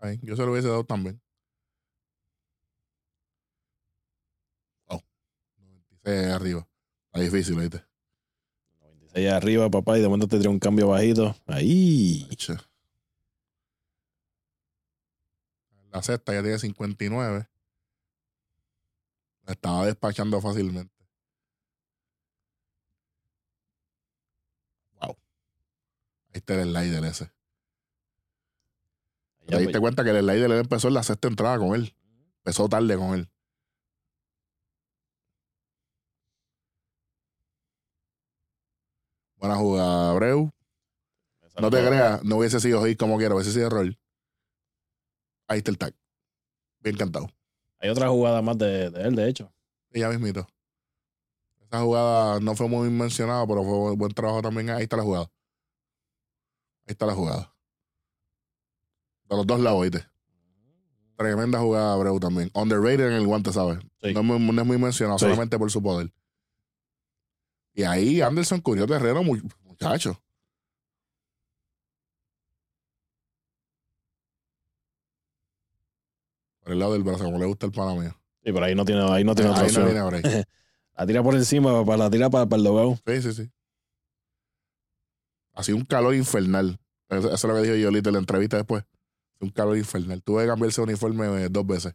Speaker 1: Ay, yo se lo hubiese dado también. Oh, 96 arriba. Está difícil, ¿oíste?
Speaker 2: 96 arriba, papá, y de momento te tira un cambio bajito. Ahí.
Speaker 1: Eche. La sexta ya tiene 59. La estaba despachando fácilmente. Wow. Ahí está el slider ese. ¿Te diste cuenta que el slider él empezó en la sexta entrada con él? Empezó tarde con él. Buena jugada, Abreu. No te creas, no hubiese sido hit como quiera, hubiese sido error. Ahí está el tag. Bien cantado.
Speaker 2: Hay otra jugada más de, de él, de hecho.
Speaker 1: Ya mismito. Esa jugada no fue muy mencionada, pero fue buen- trabajo también. Ahí está la jugada. Ahí está la jugada. De los dos lados, ¿viste? Tremenda jugada, Abreu también. Underrated en el guante, ¿sabes?
Speaker 2: Sí.
Speaker 1: No, es muy, no es muy mencionado,
Speaker 2: Sí.
Speaker 1: solamente por su poder. Y ahí Anderson cubrió terreno, mu- muchacho. Por el lado del brazo, como le gusta el pana mío.
Speaker 2: Sí, pero ahí no tiene, ahí no tiene otra
Speaker 1: Ahí no
Speaker 2: opción.
Speaker 1: viene break.
Speaker 2: La tira por encima, papá, la tira para, para el dogado.
Speaker 1: Sí, sí, sí. Hacía un calor infernal. Eso, eso es lo que dijo Yolito en la entrevista después. Un calor infernal. Tuve que cambiarse de uniforme eh, dos veces.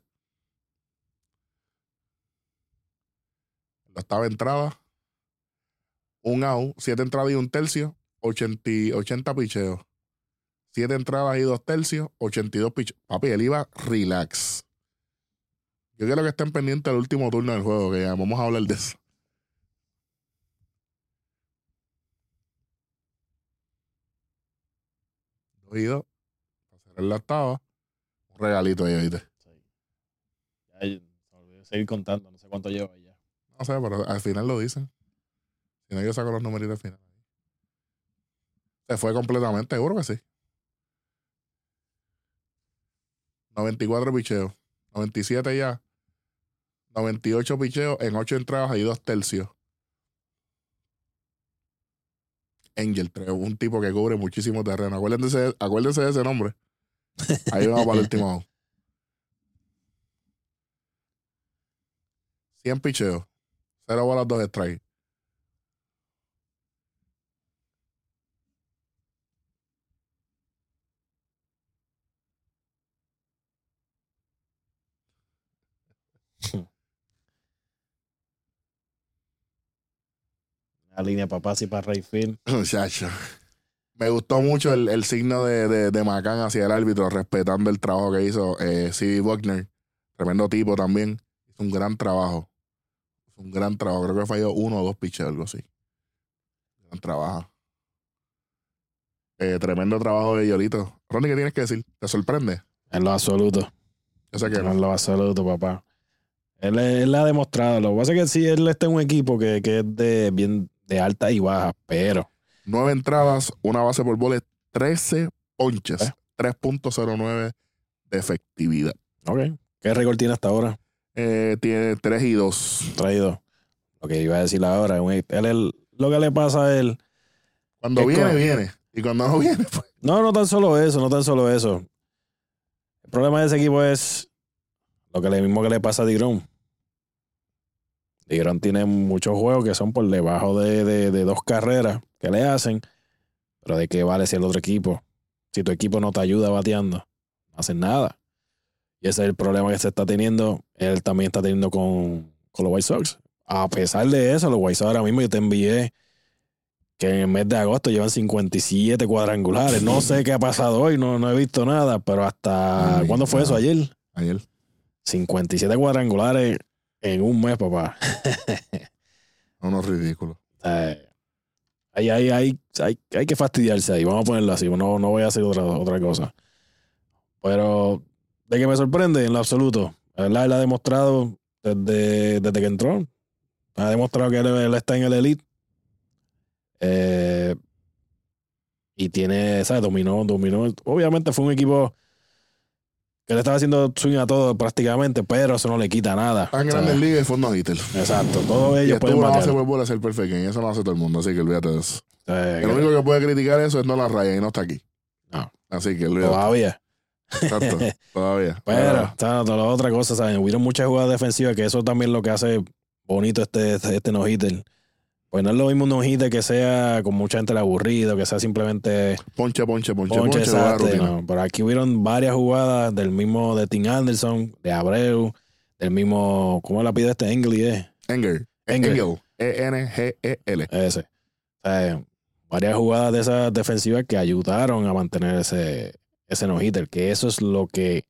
Speaker 1: La estaba entrada. Un out, siete entradas y un tercio, 80, y- 80 picheos. Siete entradas y dos tercios, 82 picheos. Papi, él iba relax. Yo quiero que estén pendientes del último turno del juego, que ya vamos a hablar de eso. Dos y dos. Para cerrar la octava. Un regalito ahí, ¿viste?
Speaker 2: Sí. Ya, olvidó seguir contando, no sé cuánto lleva ya.
Speaker 1: No sé, pero al final lo dicen. Si no, yo saco los numeritos al final. Se fue completamente, seguro que sí. 94 picheos. 97 ya. 98 picheos en 8 entradas y 2 tercios. Angel, tre- un tipo que cubre muchísimo terreno. Acuérdense, acuérdense de ese nombre. Ahí vamos para el último out. 100 picheos. 0 bolas, 2 strikes.
Speaker 2: Una línea papá así para Rayfield.
Speaker 1: Muchacho. Me gustó mucho el, el signo de, de, de Macán hacia el árbitro, respetando el trabajo que hizo eh, C.B. Buckner. Tremendo tipo también. Hizo un gran trabajo. Hizo un gran trabajo. Creo que falló uno o dos pitches, algo así. Gran trabajo. Eh, tremendo trabajo de Yolito. Ronnie, ¿qué tienes que decir? ¿Te sorprende?
Speaker 2: En lo absoluto.
Speaker 1: Yo sé que
Speaker 2: En lo absoluto, papá. Él, él ha demostrado. Lo que pasa es que sí, él está en un equipo que, que es de bien de alta y baja, pero
Speaker 1: Nueve entradas, una base por bola, 13 ponches.
Speaker 2: Eh.
Speaker 1: 3.09 de efectividad.
Speaker 2: ok. ¿Qué récord tiene hasta ahora?
Speaker 1: Eh, tiene 3 y 2.
Speaker 2: Traído. Lo que iba a decir ahora. Él, él- lo que le pasa a él.
Speaker 1: Cuando viene, viene. Y cuando no viene, pues.
Speaker 2: No, no tan solo eso, no tan solo eso. El problema de ese equipo es Lo que le mismo que le pasa a Digron. Digron tiene muchos juegos que son por debajo de, de- de dos carreras que le hacen. Pero de qué vale si el otro equipo, si tu equipo no te ayuda bateando, no hacen nada. Y ese es el problema que se está teniendo. Él también está teniendo con, con los White Sox. A pesar de eso, los White Sox ahora mismo yo te envié que en el mes de agosto llevan 57 cuadrangulares. No sé qué ha pasado hoy, no, no he visto nada, pero hasta.
Speaker 1: Ay,
Speaker 2: ¿Cuándo fue eso? ¿Ayer?
Speaker 1: Ayer.
Speaker 2: 57 cuadrangulares en un mes, papá.
Speaker 1: Unos ridículos.
Speaker 2: O sea, Hay, hay, hay, hay, hay que fastidiarse ahí. Vamos a ponerlo así. No, no voy a hacer otra, otra cosa. Pero de que me sorprende en lo absoluto. La verdad, él ha demostrado desde, desde que entró. Ha demostrado que él, él está en el elite. Eh, y tiene, ¿sabes? Dominó, dominó. Obviamente fue un equipo que le estaba haciendo swing a todo prácticamente, pero eso no le quita nada.
Speaker 1: En Grandes Ligas y fue no hitter.
Speaker 2: Exacto. Todos
Speaker 1: Y
Speaker 2: ellos
Speaker 1: estuvo
Speaker 2: pueden batear.
Speaker 1: por bola ser perfecto. Y eso no hace todo el mundo. Así que olvídate de eso.
Speaker 2: Sea,
Speaker 1: El único que puede criticar eso es Nolan Ryan y no está aquí.
Speaker 2: No.
Speaker 1: Así que olvídate.
Speaker 2: Todavía.
Speaker 1: Exacto. Todavía.
Speaker 2: Pero, la otra cosa, ¿saben? Hubieron muchas jugadas defensivas que eso también es lo que hace bonito este, este, este no-hitter. Pues no es lo mismo un no-hitter que sea con mucha gente aburrido, que sea simplemente
Speaker 1: Ponche, ponche, ponche,
Speaker 2: ponche,
Speaker 1: ponche.
Speaker 2: exacto, no. Pero aquí hubieron varias jugadas del mismo de Tim Anderson, de Abreu, del mismo, ¿cómo la pide este Engley? Eh?
Speaker 1: Engel.
Speaker 2: Engel.
Speaker 1: Engel. E-N-G-E-L.
Speaker 2: Ese. O sea, varias jugadas de esas defensivas que ayudaron a mantener ese, ese no-hitter, que eso es lo que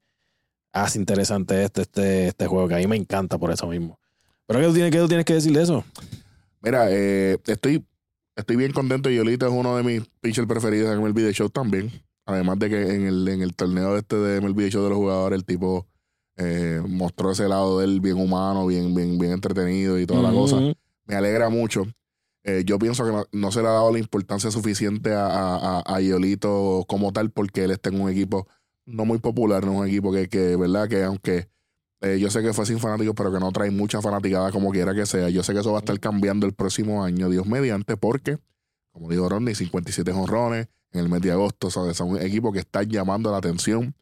Speaker 2: hace interesante este, este, este juego, que a mí me encanta por eso mismo. Pero ¿qué tú tienes, qué tú tienes que decir de eso?
Speaker 1: Mira, eh, estoy, estoy bien contento. Yolita es uno de mis pitchers preferidos en el video show también. Además de que en el, en el torneo este de MLB Show de los jugadores, el tipo eh, mostró ese lado de él bien humano, bien, bien, bien entretenido y toda la cosa. Me alegra mucho. Eh, yo pienso que no, no se le ha dado la importancia suficiente a, a, a- como tal, porque él está en un equipo no muy popular, no es un equipo que, que ¿verdad? Que aunque eh, yo sé que fue sin fanáticos, pero que no trae mucha fanaticada como quiera que sea. Yo sé que eso va a estar cambiando el próximo año, Dios mediante, porque, como dijo Rodney, 57 honrones en el mes de agosto. ¿sabes? Es un equipo que está llamando la atención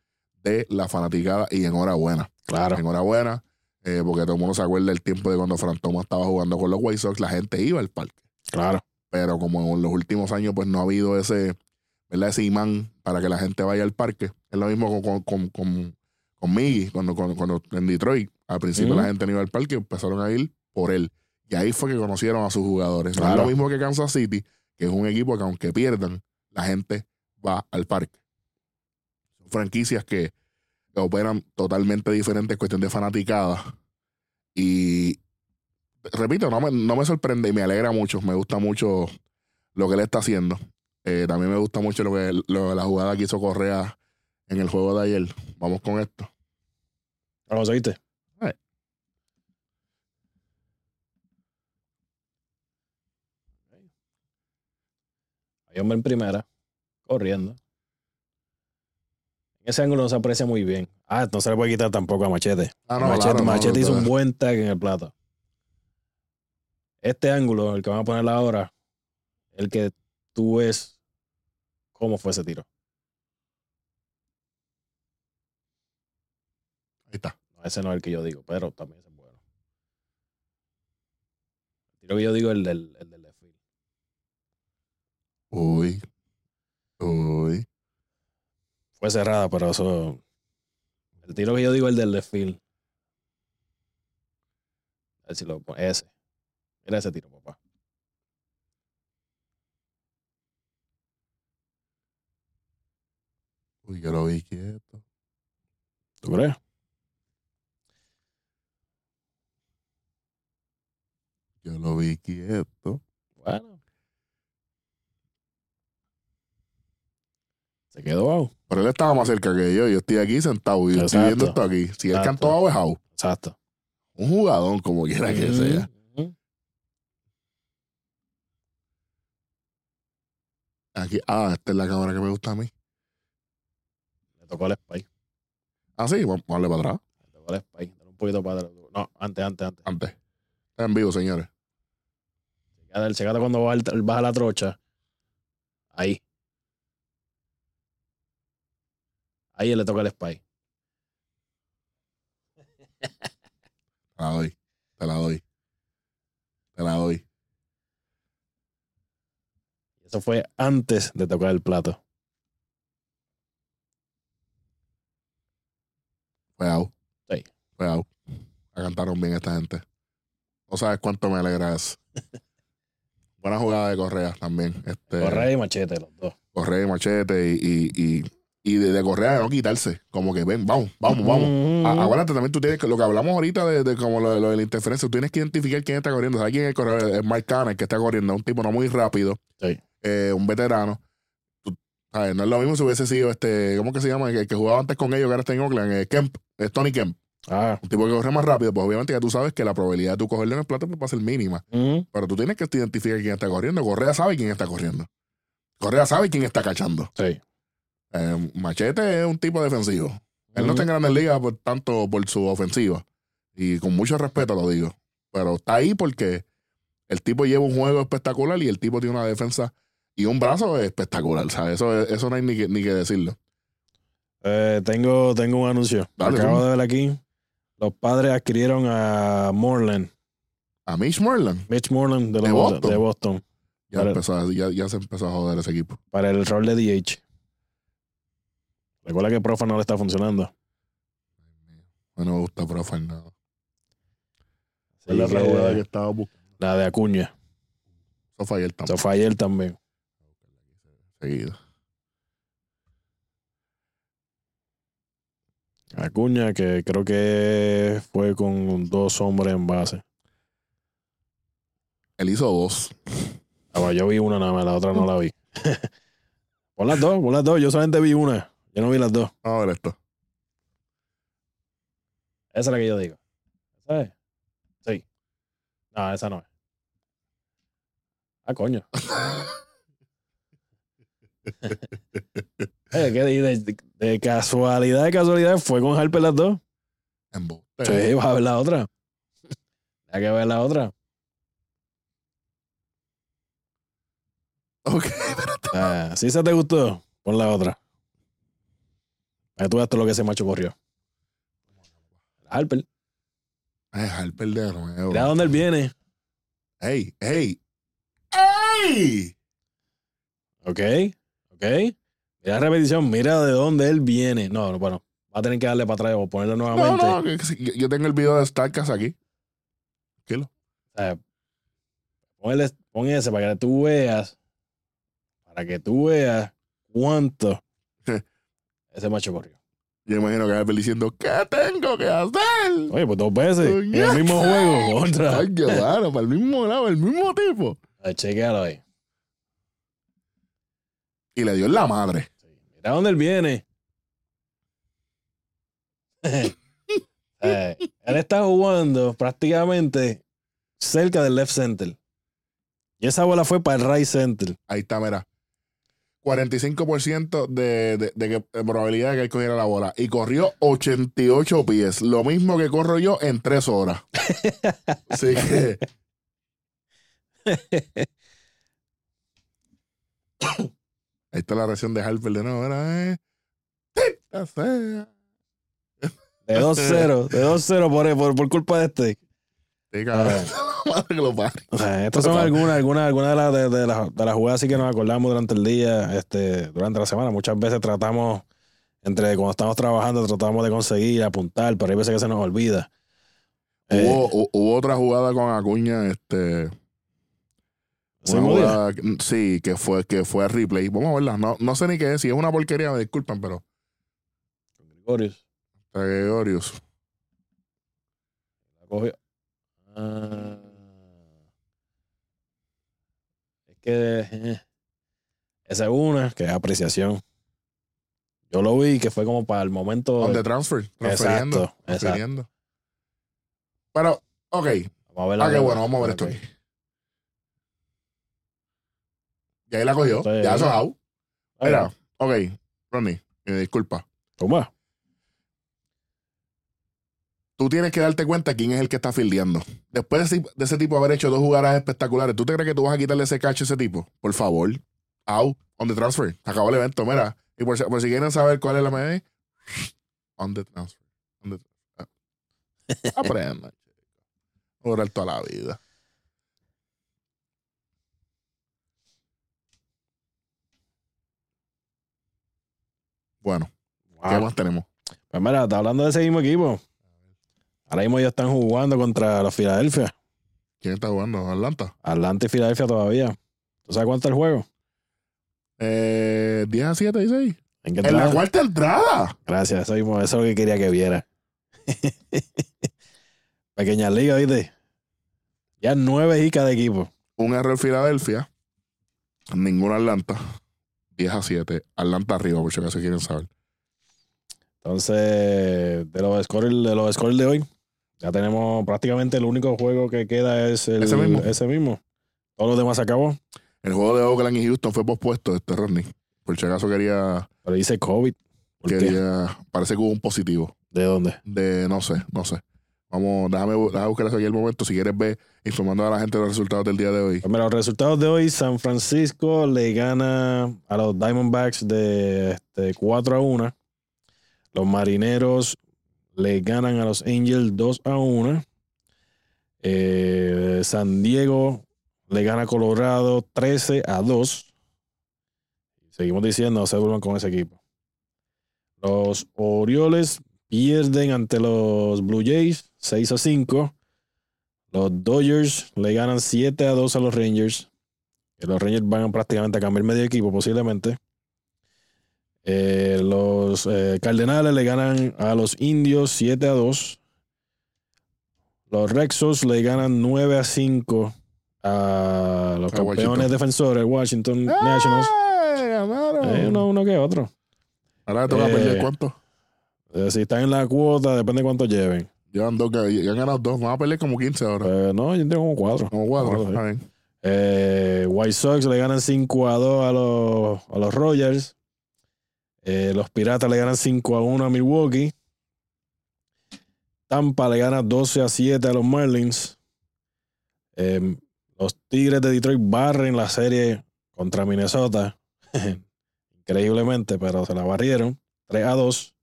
Speaker 1: de la fanaticada y enhorabuena.
Speaker 2: Claro.
Speaker 1: Enhorabuena, eh, porque todo el mundo se acuerda del tiempo de cuando Fran Thomas estaba jugando con los White Sox, la gente iba al parque.
Speaker 2: Claro.
Speaker 1: Pero como en los últimos años, pues no ha habido ese, ¿verdad? ese imán para que la gente vaya al parque. Es lo mismo con, con, con, con, con Miggy, cuando, cuando, cuando en Detroit, al principio la gente no iba al parque, empezaron a ir por él. Y ahí fue que conocieron a sus jugadores. No es lo mismo que Kansas City, que es un equipo que aunque pierdan, la gente va al parque. Son franquicias que, que operan totalmente diferentes en cuestión de fanaticada. Y repito, no me, no me sorprende y me alegra mucho. Me gusta mucho lo que él está haciendo. Eh, también me gusta mucho lo que lo- la jugada que hizo Correa en el juego de ayer. Vamos con esto.
Speaker 2: ¿Lo conseguiste?
Speaker 1: Eh.
Speaker 2: Hay hombre en primera, corriendo. En ese ángulo no se aprecia muy bien. Ah, no se le puede quitar tampoco a Machete.
Speaker 1: Ah, no,
Speaker 2: Machete,
Speaker 1: claro, no,
Speaker 2: Machete
Speaker 1: no,
Speaker 2: hizo
Speaker 1: no.
Speaker 2: un buen tag en el plato. Este ángulo, el que van a poner ahora, el que tú ves cómo fue ese tiro.
Speaker 1: Ahí está.
Speaker 2: No, ese no es el que yo digo, pero también es bueno. El tiro que yo digo es el del, el del left field.
Speaker 1: Uy. Uy.
Speaker 2: Fue cerrada, pero eso. El tiro que yo digo es el del left field. A ver si lo pone. Ese. Mira ese tiro, papá.
Speaker 1: Uy, yo lo vi quieto.
Speaker 2: ¿Tú crees?
Speaker 1: Yo lo vi quieto.
Speaker 2: Bueno. Se quedó out.
Speaker 1: Pero él estaba más cerca que yo. Yo estoy aquí sentado y yo estoy viendo esto aquí. Si él cantó out, es out.
Speaker 2: Exacto.
Speaker 1: Un jugadón, como quiera que sea. Aquí, ah, esta es la cámara que me gusta a mí.
Speaker 2: Le tocó el spike.
Speaker 1: Ah, sí, vamos a darle para atrás.
Speaker 2: Le tocó el spike. Dale un poquito para atrás. No, antes, antes, antes.
Speaker 1: Antes. Está en vivo, señores.
Speaker 2: El checate cuando baja, el- baja la trocha. Ahí. Ahí él le toca el spike.
Speaker 1: Te la doy. Te la doy. Te la doy.
Speaker 2: Eso fue antes de tocar el plato.
Speaker 1: Fue out.
Speaker 2: Sí.
Speaker 1: Fue out. La cantaron bien esta gente. No sabes cuánto me alegra eso. Buena jugada de Correa también. Este,
Speaker 2: Correa y machete, los dos.
Speaker 1: Correa y machete y, y, y, y de, de Correa no quitarse. Como que ven, vamos, vamos, vamos. A- Acuérdate también, tú tienes que, lo que hablamos ahorita de, de como lo, lo de la interferencia, tú tienes que identificar quién está corriendo. ¿Sabes quién es el corredor? Es Mark Cannon, el que está corriendo, un tipo no muy rápido,
Speaker 2: Sí.
Speaker 1: eh, un veterano. Tú- ¿sabes? No es lo mismo si hubiese sido este, ¿cómo que se llama? El, que- que jugaba antes con ellos, que ahora está en Oakland, eh, Kemp, es Tony Kemp.
Speaker 2: Ah.
Speaker 1: Un tipo que corre más rápido, pues obviamente ya tú sabes que la probabilidad de tú cogerle en el plato pues, va a ser mínima. Pero tú tienes que identificar quién está corriendo. Correa sabe quién está corriendo. Correa sabe quién está cachando.
Speaker 2: Sí.
Speaker 1: Eh, Machete es un tipo defensivo. Él no está en grandes ligas por tanto por su ofensiva. Y con mucho respeto lo digo. Pero está ahí porque el tipo lleva un juego espectacular y el tipo tiene una defensa y un brazo espectacular. ¿sabes? Eso, eso no hay ni que, ni que decirlo.
Speaker 2: Eh, tengo, tengo un anuncio.
Speaker 1: Dale,
Speaker 2: Acabo de ver aquí. Los padres adquirieron a Moreland,
Speaker 1: A Mitch Moreland
Speaker 2: Mitch Moreland de, los
Speaker 1: ¿De
Speaker 2: Boston,
Speaker 1: Boston?
Speaker 2: de Boston,
Speaker 1: ya,
Speaker 2: Vale.
Speaker 1: empezó a- ya, ya se empezó a joder ese equipo.
Speaker 2: para el rol de DH. Recuerda que Profa no le está funcionando.
Speaker 1: No me gusta Pro Fernando.
Speaker 2: Así
Speaker 1: Es la otra
Speaker 2: que
Speaker 1: jugada que estaba buscando.
Speaker 2: la de Acuña.
Speaker 1: Eso fue ayer
Speaker 2: Eso
Speaker 1: tampoco.
Speaker 2: fue ayer también.
Speaker 1: Seguido.
Speaker 2: Acuña, que creo que fue con dos hombres en base.
Speaker 1: Él hizo dos.
Speaker 2: Ah, bueno, yo vi una nada más, la otra no la vi. pon las dos, pon las dos. Yo solamente vi una. Yo no vi las dos.
Speaker 1: A ver esto.
Speaker 2: Esa es la que yo digo. ¿Esa es? Sí. No, esa no es. Ah, coño. ¿qué di- de, de- de casualidad, de casualidad, fue con Harper las dos.
Speaker 1: En bote.
Speaker 2: Sí, vas a ver la otra. Hay que ver la otra.
Speaker 1: Ok.
Speaker 2: Ah, si esa te gustó, pon la otra. Ahí tú ves todo lo que ese macho corrió. Harper,
Speaker 1: Es Harper de nuevo.
Speaker 2: mira dónde él viene.
Speaker 1: ¡Ey! ¡Ey! ¡Ey!
Speaker 2: ¿Ok? ¿Ok? La repetición, mira de dónde él viene. No, no, bueno, va a tener que darle para atrás o ponerlo
Speaker 1: No,
Speaker 2: nuevamente.
Speaker 1: no, sí, yo- yo tengo el video de Starcast aquí. Tranquilo.
Speaker 2: O sea, pon, el- pon ese para que tú veas, para que tú veas cuánto ese macho corrió.
Speaker 1: Yo imagino que Harper diciendo, ¿qué tengo que hacer?
Speaker 2: Oye, pues dos veces, en el mismo juego, contra.
Speaker 1: Ay, qué raro, para el mismo lado, el mismo tipo.
Speaker 2: Ah, Chequéalo ahí.
Speaker 1: Y le dio en la madre.
Speaker 2: Mira dónde él viene. Eh, él está jugando prácticamente cerca del left center. Y esa bola fue para el right center.
Speaker 1: Ahí está, mira. 45% de, de, de, que- de probabilidad de que él cogiera la bola. Y corrió 88 pies. Lo mismo que corro yo en 3 horas. Así que. Ahí está la reacción de Harper de nuevo. Era, eh.
Speaker 2: De 2-0, de 2-0 por, por, por culpa de este.
Speaker 1: Sí, cabrón. La.
Speaker 2: O sea, estas son algunas, algunas, algunas de las de, de las de las jugadas así que nos acordamos durante el día, este, durante la semana. Muchas veces tratamos, entre cuando estamos trabajando, tratamos de conseguir, apuntar, pero hay veces que se nos olvida. Eh,
Speaker 1: Hubo, hu- hubo otra jugada con Acuña, este. Jugada- sí, que fue, que fue a replay. Vamos a verla. No, no sé ni qué es. Si es una porquería, me disculpan, pero.
Speaker 2: Gregorius.
Speaker 1: Gregorius.
Speaker 2: La cogió. Ah. es que eh, esa es una, que es apreciación. Yo lo vi que fue como para el momento.
Speaker 1: On the transfer. Transfiriendo.
Speaker 2: Exacto.
Speaker 1: Pero, ok.
Speaker 2: Vamos a ver la
Speaker 1: Ah, qué bueno. Vamos a ver esto aquí. Y ahí la cogió.
Speaker 2: Sí.
Speaker 1: Ya eso es out.
Speaker 2: Ahí
Speaker 1: Mira, ok. Ronnie, eh, disculpa.
Speaker 2: Toma.
Speaker 1: Tú tienes que darte cuenta quién es el que está fildeando. Después de ese, de ese tipo haber hecho dos jugadas espectaculares, ¿tú te crees que tú vas a quitarle ese cacho a ese tipo? Por favor. Out. On the transfer. Se acabó el evento. Mira. Y por, si- por si quieren saber cuál es la medida. On the transfer. On the- ah. Aprenda, chico. Va a durar toda la vida. Bueno, ¿qué más tenemos?
Speaker 2: Pues mira, está hablando de ese mismo equipo. Ahora mismo ya están jugando contra los Filadelfia.
Speaker 1: ¿Quién está jugando? Atlanta.
Speaker 2: Atlanta y Filadelfia todavía. ¿Tú sabes cuánto es el juego?
Speaker 1: Eh, 10 a 7, 16.
Speaker 2: ¿En qué
Speaker 1: En la cuarta entrada.
Speaker 2: Gracias, eso, mismo, eso es lo que quería que viera. Pequeña liga, ¿viste? Ya nueve hicas de equipo.
Speaker 1: Un error Filadelfia. Ninguna Atlanta. 10 a 7. Atlanta arriba, por si acaso quieren saber.
Speaker 2: Entonces, de los scores de, los scores de hoy, ya tenemos prácticamente el único juego que queda es el,
Speaker 1: Ese mismo.
Speaker 2: ese mismo. Todo lo demás se acabó.
Speaker 1: El juego de Oakland y Houston fue pospuesto, este Rodney. Por si acaso quería.
Speaker 2: Pero dice COVID. ¿Por qué?
Speaker 1: quería parece que hubo un positivo.
Speaker 2: ¿De dónde?
Speaker 1: De no sé, no sé. Vamos, déjame, déjame buscar eso aquí el momento. Si quieres ver, informando a la gente los resultados del día de hoy.
Speaker 2: Pues mira, los resultados de hoy, San Francisco le gana a los Diamondbacks de este, 4 a 1. Los Marineros le ganan a los Angels 2 a 1. Eh, San Diego le gana a Colorado 13 a 2. Seguimos diciendo, se duerman con ese equipo. Los Orioles pierden ante los Blue Jays 6 a 5. Los Dodgers le ganan 7 a 2 a los Rangers. Que los Rangers van prácticamente a cambiar medio equipo, posiblemente. Eh, los eh, Cardenales le ganan a los Indios 7 a 2. Los Rexos le ganan 9 a 5 a los
Speaker 1: A
Speaker 2: campeones
Speaker 1: Washington.
Speaker 2: defensores, Washington Nationals.
Speaker 1: ¡Eh!
Speaker 2: Eh, uno, uno que otro.
Speaker 1: Ahora te toca
Speaker 2: Eh,
Speaker 1: cuánto.
Speaker 2: Eh, si están en la cuota, depende de cuánto lleven.
Speaker 1: Llevan dos, ya han ganado dos. Van a perder como 15 ahora.
Speaker 2: Pues, no, yo tengo como cuatro.
Speaker 1: como cuatro. Está bien.
Speaker 2: Eh, White Sox le ganan 5 a 2 a los, a los Rogers. Eh, los Piratas le ganan 5 a 1 a Milwaukee. Tampa le gana 12 a 7 a los Marlins. Eh, los Tigres de Detroit barren la serie contra Minnesota. Increíblemente, pero se la barrieron. 3 a 2.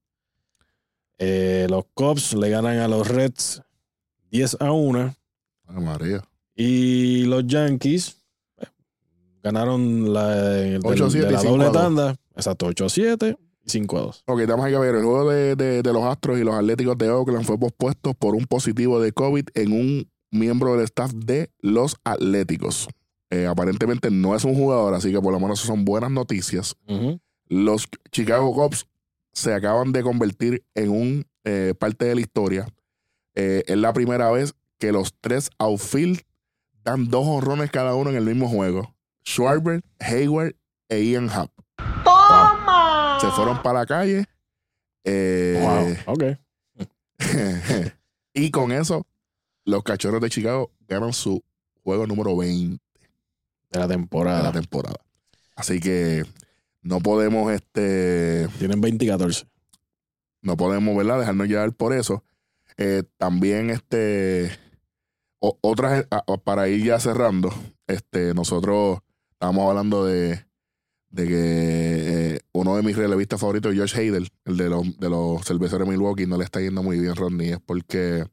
Speaker 2: Eh, los Cubs le ganan a los Reds 10 a 1.
Speaker 1: Ay, María.
Speaker 2: Y los Yankees eh, ganaron la, el-
Speaker 1: 8 a 7
Speaker 2: de la
Speaker 1: 5 a
Speaker 2: doble
Speaker 1: 2.
Speaker 2: tanda. Exacto, 8 a 7 y 5 a 2.
Speaker 1: Ok, estamos aquí a ver. El juego de, de- de los Astros y los Atléticos de Oakland fue pospuesto por un positivo de COVID en un miembro del staff de los Atléticos. Eh, aparentemente no es un jugador, así que por lo menos son buenas noticias. Los Chicago Cubs se acaban de convertir en un eh, parte de la historia. Eh, es la primera vez que los tres outfield dan dos honrones cada uno en el mismo juego. Schwarber, Hayward e Ian Happ.
Speaker 3: ¡Toma!
Speaker 1: Se fueron para la calle. eh,
Speaker 2: Wow, ok.
Speaker 1: y con eso, los cachorros de Chicago ganan su juego número 20
Speaker 2: De la
Speaker 1: de la
Speaker 2: temporada.
Speaker 1: temporada. Así que no podemos, este,
Speaker 2: Tienen 20 y 14.
Speaker 1: no podemos, ¿verdad? Dejarnos llevar por eso. Eh, también, este, o- otras, para ir ya cerrando, este, nosotros estábamos hablando de, de que eh, uno de mis relevistas favoritos, George Hader, el de los, de los cerveceros de Milwaukee, no le está yendo muy bien, Rodney, es porque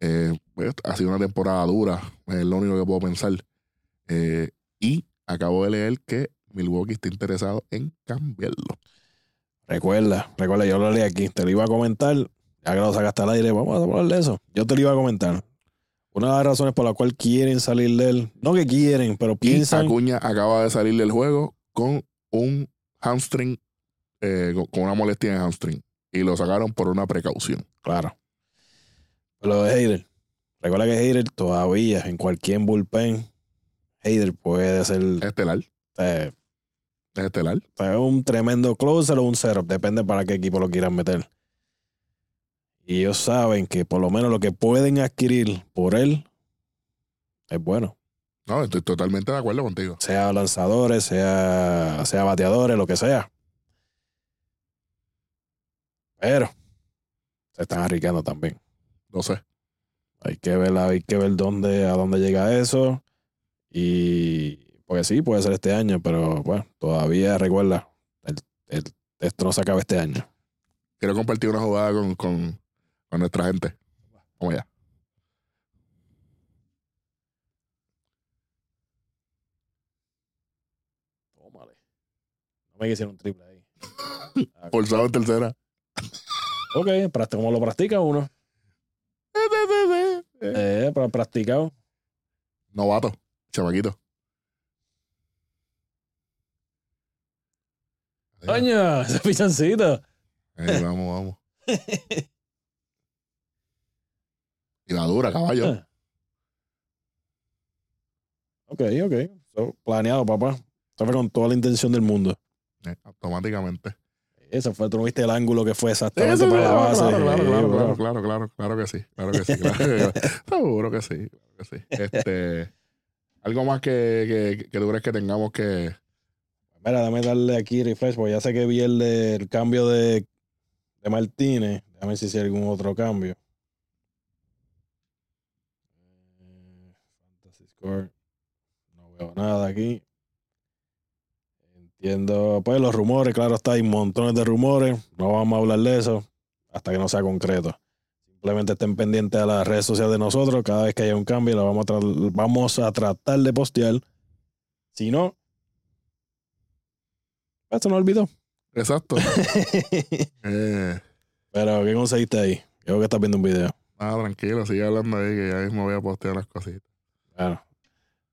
Speaker 1: eh, pues, ha sido una temporada dura, es lo único que puedo pensar. Eh, y acabo de leer que Milwaukee está interesado en cambiarlo.
Speaker 2: Recuerda, recuerda, yo lo leí aquí. Te lo iba a comentar. Ya que lo sacaste al aire, vamos a hablar de eso. Yo te lo iba a comentar. Una de las razones por la cual quieren salir de él, no que quieren, pero
Speaker 1: Y
Speaker 2: piensan.
Speaker 1: Acuña acaba de salir del juego con un hamstring, eh, con- una molestia en el hamstring. Y lo sacaron por una precaución.
Speaker 2: Claro. Pero lo de Hayder. Recuerda que Hayder todavía, en cualquier bullpen, Hayder puede ser
Speaker 1: Estelar.
Speaker 2: eh,
Speaker 1: Es estelar.
Speaker 2: o sea, un tremendo closer o un setup. Depende para qué equipo lo quieran meter. Y ellos saben que por lo menos lo que pueden adquirir por él es bueno.
Speaker 1: No, estoy totalmente de acuerdo contigo.
Speaker 2: Sea lanzadores, sea, sea bateadores, lo que sea. Pero se están arriesgando también.
Speaker 1: No sé.
Speaker 2: Hay que ver, hay que ver dónde, a dónde llega eso. Y porque sí, puede ser este año, pero bueno, todavía recuerda, el, el- esto no se acaba este año.
Speaker 1: Quiero compartir una jugada con, con, con nuestra gente. Vamos allá.
Speaker 2: Tómale. No me quisieron un triple ahí. Ah,
Speaker 1: Forzado en tercera.
Speaker 2: Ok, como lo practica uno. Eh, pra- practicado.
Speaker 1: Novato. Chamaquito.
Speaker 2: Coño, ese pichoncito.
Speaker 1: Eh, vamos, vamos. Y la dura, caballo.
Speaker 2: Ah. Ok, ok. So, planeado, papá. Fue con toda la intención del mundo.
Speaker 1: Eh, automáticamente.
Speaker 2: Eso fue, tú no viste el ángulo que fue exactamente
Speaker 1: sí,
Speaker 2: para la base.
Speaker 1: claro, claro, claro, claro, claro, claro, claro que sí, claro que sí, claro. Seguro que sí, claro que sí. Este, algo más que, que, que tú crees que tengamos que...
Speaker 2: Mira, dame darle aquí refresh, porque ya sé que vi el, de- cambio de, de Martínez. Déjame ver si hay algún otro cambio. Eh, Fantasy Score. No veo nada aquí. Entiendo, pues los rumores, claro está, hay montones de rumores. No vamos a hablar de eso hasta que no sea concreto. Simplemente estén pendientes a las redes sociales de nosotros. Cada vez que haya un cambio, lo vamos a, vamos a tratar de postear. Si no, esto no olvidó.
Speaker 1: Exacto. Eh,
Speaker 2: Pero, ¿qué conseguiste ahí? Creo que estás viendo un video.
Speaker 1: nada, tranquilo, sigue hablando ahí que ya mismo voy a postear las cositas.
Speaker 2: Claro.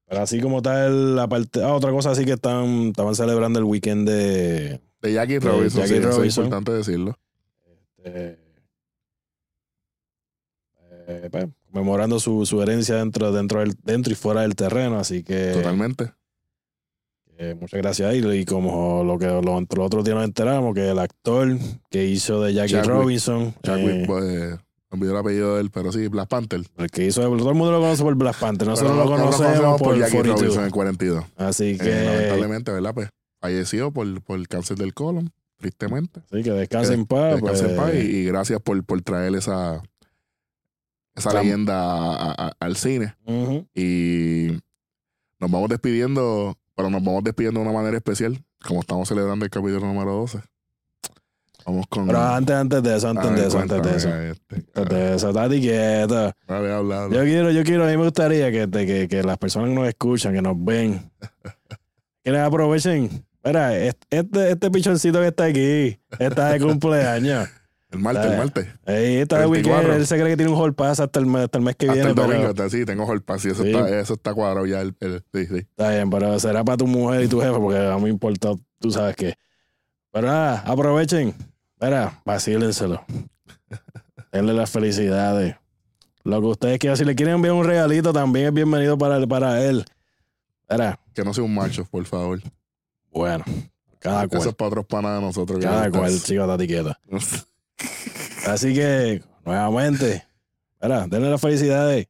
Speaker 2: Pero así como tal, la parte. Ah, otra cosa así que están, estaban celebrando el weekend de.
Speaker 1: De Jackie
Speaker 2: De
Speaker 1: Robinson,
Speaker 2: Jackie
Speaker 1: sí, eso es
Speaker 2: Robinson.
Speaker 1: importante decirlo.
Speaker 2: eh, eh, pues, conmemorando su, su herencia dentro, dentro, del, dentro y fuera del terreno. Así que.
Speaker 1: Totalmente.
Speaker 2: Que muchas gracias a él. Y como lo que lo, lo otro día nos enteramos, que el actor que hizo de Jackie
Speaker 1: Chadwick.
Speaker 2: Robinson.
Speaker 1: Chadwick,
Speaker 2: eh,
Speaker 1: pues, eh, olvidó el apellido de él, pero sí, Black Panther.
Speaker 2: el que hizo. Todo el mundo lo conoce por Black Panther. Nosotros
Speaker 1: Pero
Speaker 2: lo
Speaker 1: no- no
Speaker 2: conocemos por,
Speaker 1: Jackie
Speaker 2: 42.
Speaker 1: Robinson en 42.
Speaker 2: Así
Speaker 1: Eh,
Speaker 2: que.
Speaker 1: lamentablemente, ¿verdad? Pues falleció por, por el cáncer del colon, tristemente.
Speaker 2: Así que descanse en
Speaker 1: Que
Speaker 2: paz.
Speaker 1: descanse en
Speaker 2: pues,
Speaker 1: paz y, y gracias por, por traer esa, esa leyenda a- a- al cine. Y nos vamos despidiendo, pero nos vamos despidiendo de una manera especial, como estamos celebrando el capítulo número 12. Vamos con...
Speaker 2: Pero antes, antes de eso, antes de eso, antes de eso.
Speaker 1: este,
Speaker 2: Antes de eso, estate quieto.
Speaker 1: Dale, habla, habla.
Speaker 2: Yo quiero, yo quiero, a mí me gustaría que, que, que las personas que nos escuchan, que nos ven, que les aprovechen. Mira, est- este, este pichoncito que está aquí, está de cumpleaños.
Speaker 1: El martes, el martes.
Speaker 2: Ey, está de
Speaker 1: 24.
Speaker 2: weekend, él se cree que tiene un hall pass hasta el mes, hasta el mes que
Speaker 1: Hasta
Speaker 2: viene.
Speaker 1: el
Speaker 2: pero-
Speaker 1: está- sí, tengo hall pass, sí, eso,
Speaker 2: Sí.
Speaker 1: Está, eso está cuadrado ya. El, el- sí, sí.
Speaker 2: Está bien, pero será para tu mujer y tu jefe, porque a mí me importa, tú sabes qué. Pero nada, aprovechen. Mira, vacílenselo. Denle las felicidades. Lo que ustedes quieran, si le quieren enviar un regalito, también es bienvenido para, para él. Mira,
Speaker 1: Que no sea un macho, por favor.
Speaker 2: bueno, cada
Speaker 1: Eso
Speaker 2: cual.
Speaker 1: es para otros panas de nosotros.
Speaker 2: Cada cual, chico, estate quieta. Así que, nuevamente, mira, denle las felicidades.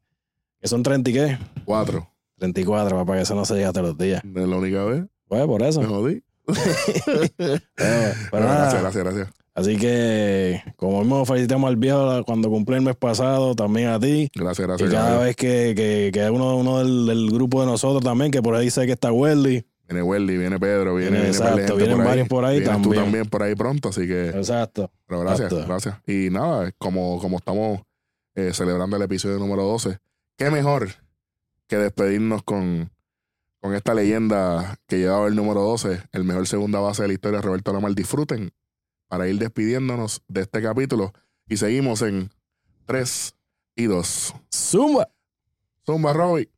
Speaker 2: Que son 30 y qué?
Speaker 1: Cuatro.
Speaker 2: 34, papá, que eso no se llega hasta los días.
Speaker 1: Es la única vez.
Speaker 2: Pues por eso.
Speaker 1: Me jodí.
Speaker 2: Pero, pero
Speaker 1: Pero
Speaker 2: nada.
Speaker 1: gracias, gracias, gracias.
Speaker 2: Así que, como mismo felicitamos al viejo cuando cumple el mes pasado, también a ti.
Speaker 1: Gracias,
Speaker 2: Y
Speaker 1: gracias.
Speaker 2: cada
Speaker 1: gracias.
Speaker 2: vez que, que, que uno, uno del, del grupo de nosotros también, que por ahí sé que está Welly.
Speaker 1: Viene Welly, viene Pedro, viene,
Speaker 2: Viene, exacto, vienen varios por ahí
Speaker 1: Vienes tú
Speaker 2: también.
Speaker 1: también por ahí pronto, así que.
Speaker 2: Exacto.
Speaker 1: Pero gracias,
Speaker 2: Exacto.
Speaker 1: gracias. Y nada, como, como estamos eh, celebrando el episodio número 12, qué mejor que despedirnos con, con esta leyenda que llevaba el número 12, el mejor segunda base de la historia, Roberto Lamar. Disfruten para ir despidiéndonos de este capítulo y seguimos en 3 y 2.
Speaker 2: Zumba.
Speaker 1: Zumba, Robbie.